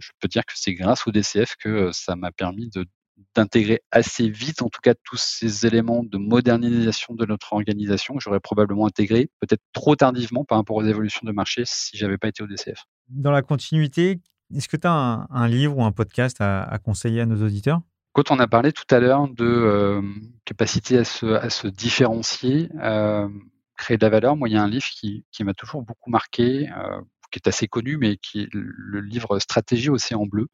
je, peux dire que c'est grâce au DCF que ça m'a permis de d'intégrer assez vite, en tout cas, tous ces éléments de modernisation de notre organisation que j'aurais probablement intégré, peut-être trop tardivement par rapport aux évolutions de marché si j'avais pas été au DCF. Dans la continuité, est-ce que tu as un, un, livre ou un podcast à, à, conseiller à nos auditeurs? Quand on a parlé tout à l'heure de euh, capacité à se, à se différencier, euh, créer de la valeur, moi, il y a un livre qui, qui m'a toujours beaucoup marqué. Euh, qui est assez connu, mais qui est le livre Stratégie Océan Bleu,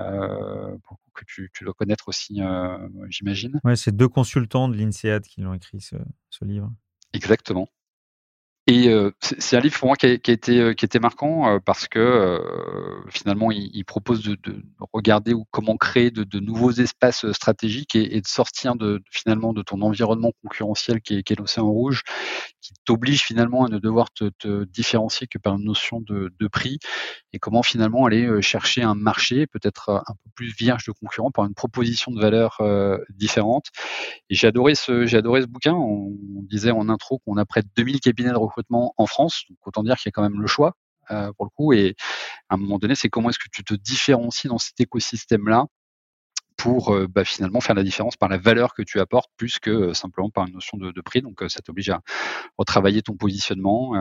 euh, que tu, tu, dois connaître aussi, euh, j'imagine. Ouais, c'est deux consultants de l'INSEAD qui l'ont écrit, ce, ce, livre. Exactement. Et c'est un livre pour moi qui a, été qui était marquant parce que finalement il, propose de, regarder comment créer de, nouveaux espaces stratégiques et, de sortir de finalement de ton environnement concurrentiel qui est, l'océan rouge, qui t'oblige finalement à ne devoir te, différencier que par une notion de, prix et comment finalement aller chercher un marché peut-être un peu plus vierge de concurrents par une proposition de valeur différente. Et j'ai adoré ce adoré ce bouquin. On, disait en intro qu'on a près de 2000 cabinets de recrutement en France. Donc autant dire qu'il y a quand même le choix euh, pour le coup. Et à un moment donné, c'est comment est-ce que tu te différencies dans cet écosystème-là pour euh, bah, finalement faire la différence par la valeur que tu apportes plus que euh, simplement par une notion de, prix. Donc ça t'oblige à retravailler ton positionnement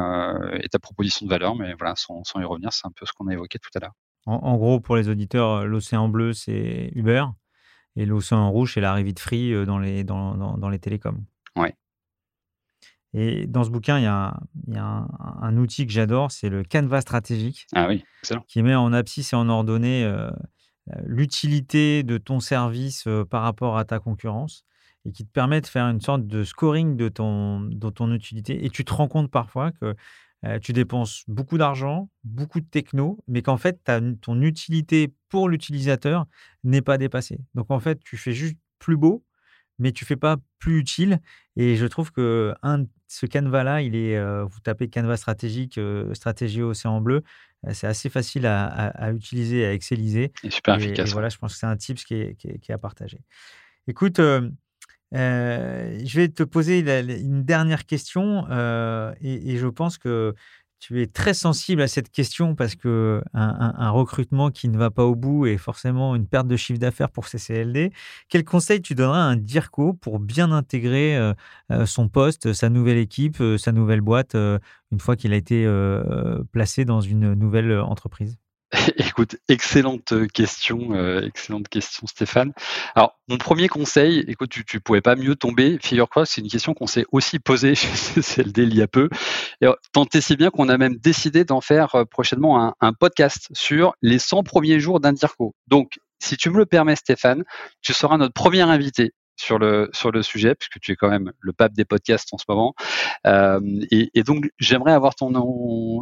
et ta proposition de valeur. Mais voilà, sans, y revenir, c'est un peu ce qu'on a évoqué tout à l'heure. En, gros, pour les auditeurs, l'océan bleu, c'est Uber et l'océan rouge, c'est l'arrivée de Free dans les, dans, dans les télécoms. Ouais. Et dans ce bouquin, il y a, un, outil que j'adore, c'est le canevas stratégique. Ah oui, Qui met en abscisse et en ordonnée euh, l'utilité de ton service euh, par rapport à ta concurrence et qui te permet de faire une sorte de scoring de ton, de ton utilité. Et tu te rends compte parfois que euh, tu dépenses beaucoup d'argent, beaucoup de techno, mais qu'en fait, ton utilité pour l'utilisateur n'est pas dépassée. Donc en fait, tu fais juste plus beau, mais tu fais pas plus utile. Et je trouve que un, ce canevas-là, il est, euh, vous tapez canevas stratégique, euh, stratégie océan bleu, euh, c'est assez facile à, à, utiliser, à exceliser. Et super efficace. Et voilà, je pense que c'est un tips qui est, qui, est, à partager. Écoute, je vais te poser une dernière question et, et, je pense que tu es très sensible à cette question parce que un, recrutement qui ne va pas au bout est forcément une perte de chiffre d'affaires pour CCLD. Quel conseil tu donneras à un DIRCO pour bien intégrer euh, euh, son poste, sa nouvelle équipe, euh, sa nouvelle boîte, une fois qu'il a été placé dans une nouvelle entreprise? Écoute, excellente question, euh, excellente question Stéphane. Alors, mon premier conseil, écoute, tu, tu pouvais pas mieux tomber. Figure-toi, c'est une question qu'on s'est aussi posée chez CLD il y a peu. Euh, tant et si bien qu'on a même décidé d'en faire euh, prochainement un, podcast sur les 100 premiers jours d'un DIRCO. Donc, si tu me le permets, Stéphane, tu seras notre premier invité sur le sur le sujet puisque tu es quand même le pape des podcasts en ce moment. Euh, et, et, donc j'aimerais avoir ton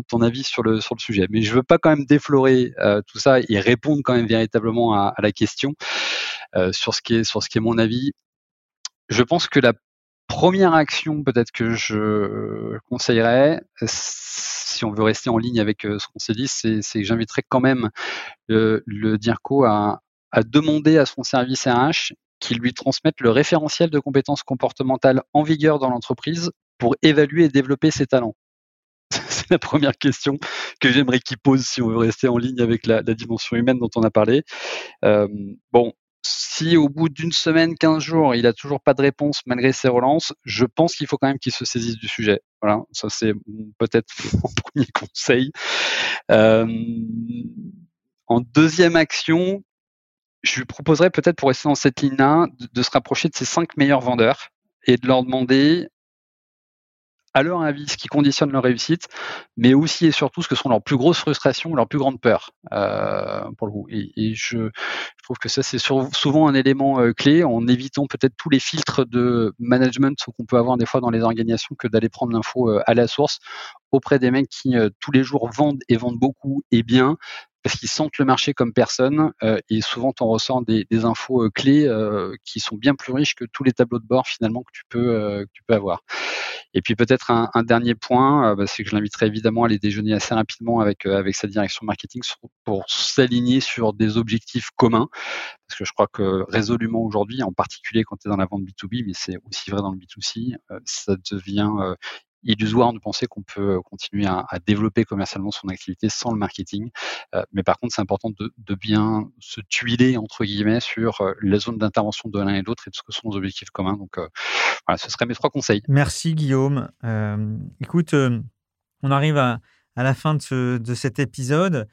ton avis sur le sur le sujet. Mais je veux pas quand même déflorer euh, tout ça et répondre quand même véritablement à, à la question euh, sur ce qui est sur ce qui est mon avis. Je pense que la première action peut-être que je conseillerais si on veut rester en ligne avec euh, ce qu'on s'est dit c'est que j'inviterais quand même le, le DIRCO à à demander à son service RH qui lui transmettent le référentiel de compétences comportementales en vigueur dans l'entreprise pour évaluer et développer ses talents C'est la première question que j'aimerais qu'il pose si on veut rester en ligne avec la, dimension humaine dont on a parlé. Euh, bon, si au bout d'une semaine, 15 jours, il a toujours pas de réponse malgré ses relances, je pense qu'il faut quand même qu'il se saisisse du sujet. Voilà, ça c'est peut-être mon premier conseil. Euh, en deuxième action, je lui proposerais peut-être pour rester dans cette ligne-là de, se rapprocher de ses cinq meilleurs vendeurs et de leur demander à leur avis ce qui conditionne leur réussite, mais aussi et surtout ce que sont leurs plus grosses frustrations, leurs plus grandes peurs euh, pour le coup. Et, je, trouve que ça c'est souvent un élément euh, clé en évitant peut-être tous les filtres de management qu'on peut avoir des fois dans les organisations que d'aller prendre l'info euh, à la source auprès des mecs qui tous les jours vendent et vendent beaucoup et bien, parce qu'ils sentent le marché comme personne euh, et souvent on ressent des, des infos euh, clés euh, qui sont bien plus riches que tous les tableaux de bord finalement que tu peux avoir. Et puis peut-être un, un, dernier point, bah, c'est que je l'inviterai évidemment à aller déjeuner assez rapidement avec avec sa direction marketing pour s'aligner sur des objectifs communs, parce que je crois que résolument aujourd'hui, en particulier quand tu es dans la vente B2B, mais c'est aussi vrai dans le B2C, ça devient illusoire de penser qu'on peut continuer à, développer commercialement son activité sans le marketing. Euh, mais par contre, c'est important de, bien se tuiler, entre guillemets, sur euh, la zone d'intervention de l'un et l'autre et de ce que sont nos objectifs communs. Donc, euh, voilà, ce seraient mes trois conseils. Merci, Guillaume. écoute, on arrive à, la fin de, cet épisode.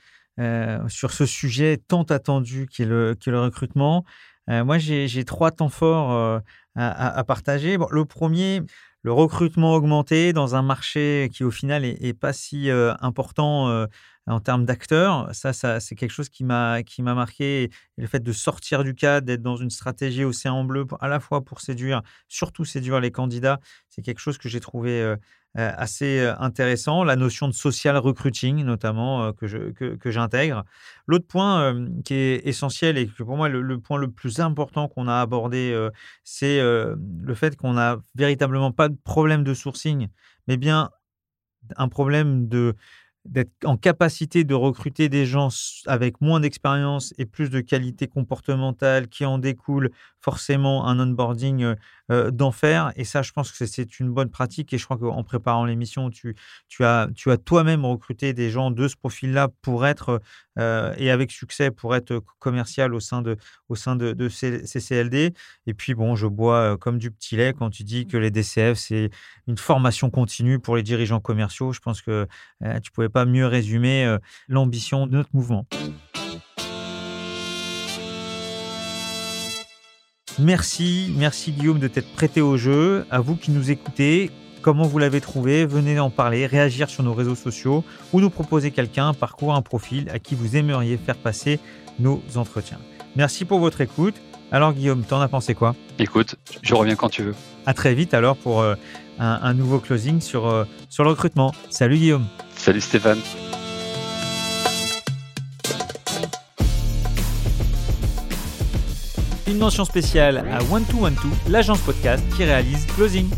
sur ce sujet tant attendu qui est le, recrutement. moi, j'ai trois temps forts à, partager. Le premier, le recrutement augmenté dans un marché qui au final est, pas si euh, important euh, en termes d'acteurs. Ça, ça c'est quelque chose qui m'a marqué. Le fait de sortir du cadre, d'être dans une stratégie océan bleu, à la fois pour séduire, surtout séduire les candidats, c'est quelque chose que j'ai trouvé euh, assez euh, intéressant. La notion de social recruiting, notamment, euh, que, je, que, j'intègre. L'autre point qui est essentiel et que pour moi, le, point le plus important qu'on a abordé, c'est le fait qu'on n'a véritablement pas de problème de sourcing, mais bien un problème de d'être en capacité de recruter des gens avec moins d'expérience et plus de qualité comportementale qui en découle forcément un onboarding euh, euh, d'enfer. Et ça, je pense que c'est une bonne pratique. Et je crois qu'en préparant l'émission, tu, tu as, tu as toi-même recruté des gens de ce profil-là pour être, euh, et avec succès, pour être commercial au sein de, au sein de, de CCLD. Et puis, bon, je bois comme du petit lait quand tu dis que les DCF, c'est une formation continue pour les dirigeants commerciaux. Je pense que tu pouvais pas mieux résumer l'ambition de notre mouvement. Merci, merci Guillaume de t'être prêté au jeu. À vous qui nous écoutez, comment vous l'avez trouvé? Venez en parler, réagir sur nos réseaux sociaux ou nous proposer quelqu'un, un parcours, un profil à qui vous aimeriez faire passer nos entretiens. Merci pour votre écoute. Alors Guillaume, t'en as pensé quoi? Écoute, je reviens quand tu veux. À très vite alors pour euh, un, nouveau closing sur, euh, sur le recrutement. Salut Guillaume. Salut Stéphane. Une mention spéciale à One 2 One 2 l'agence podcast qui réalise Closing.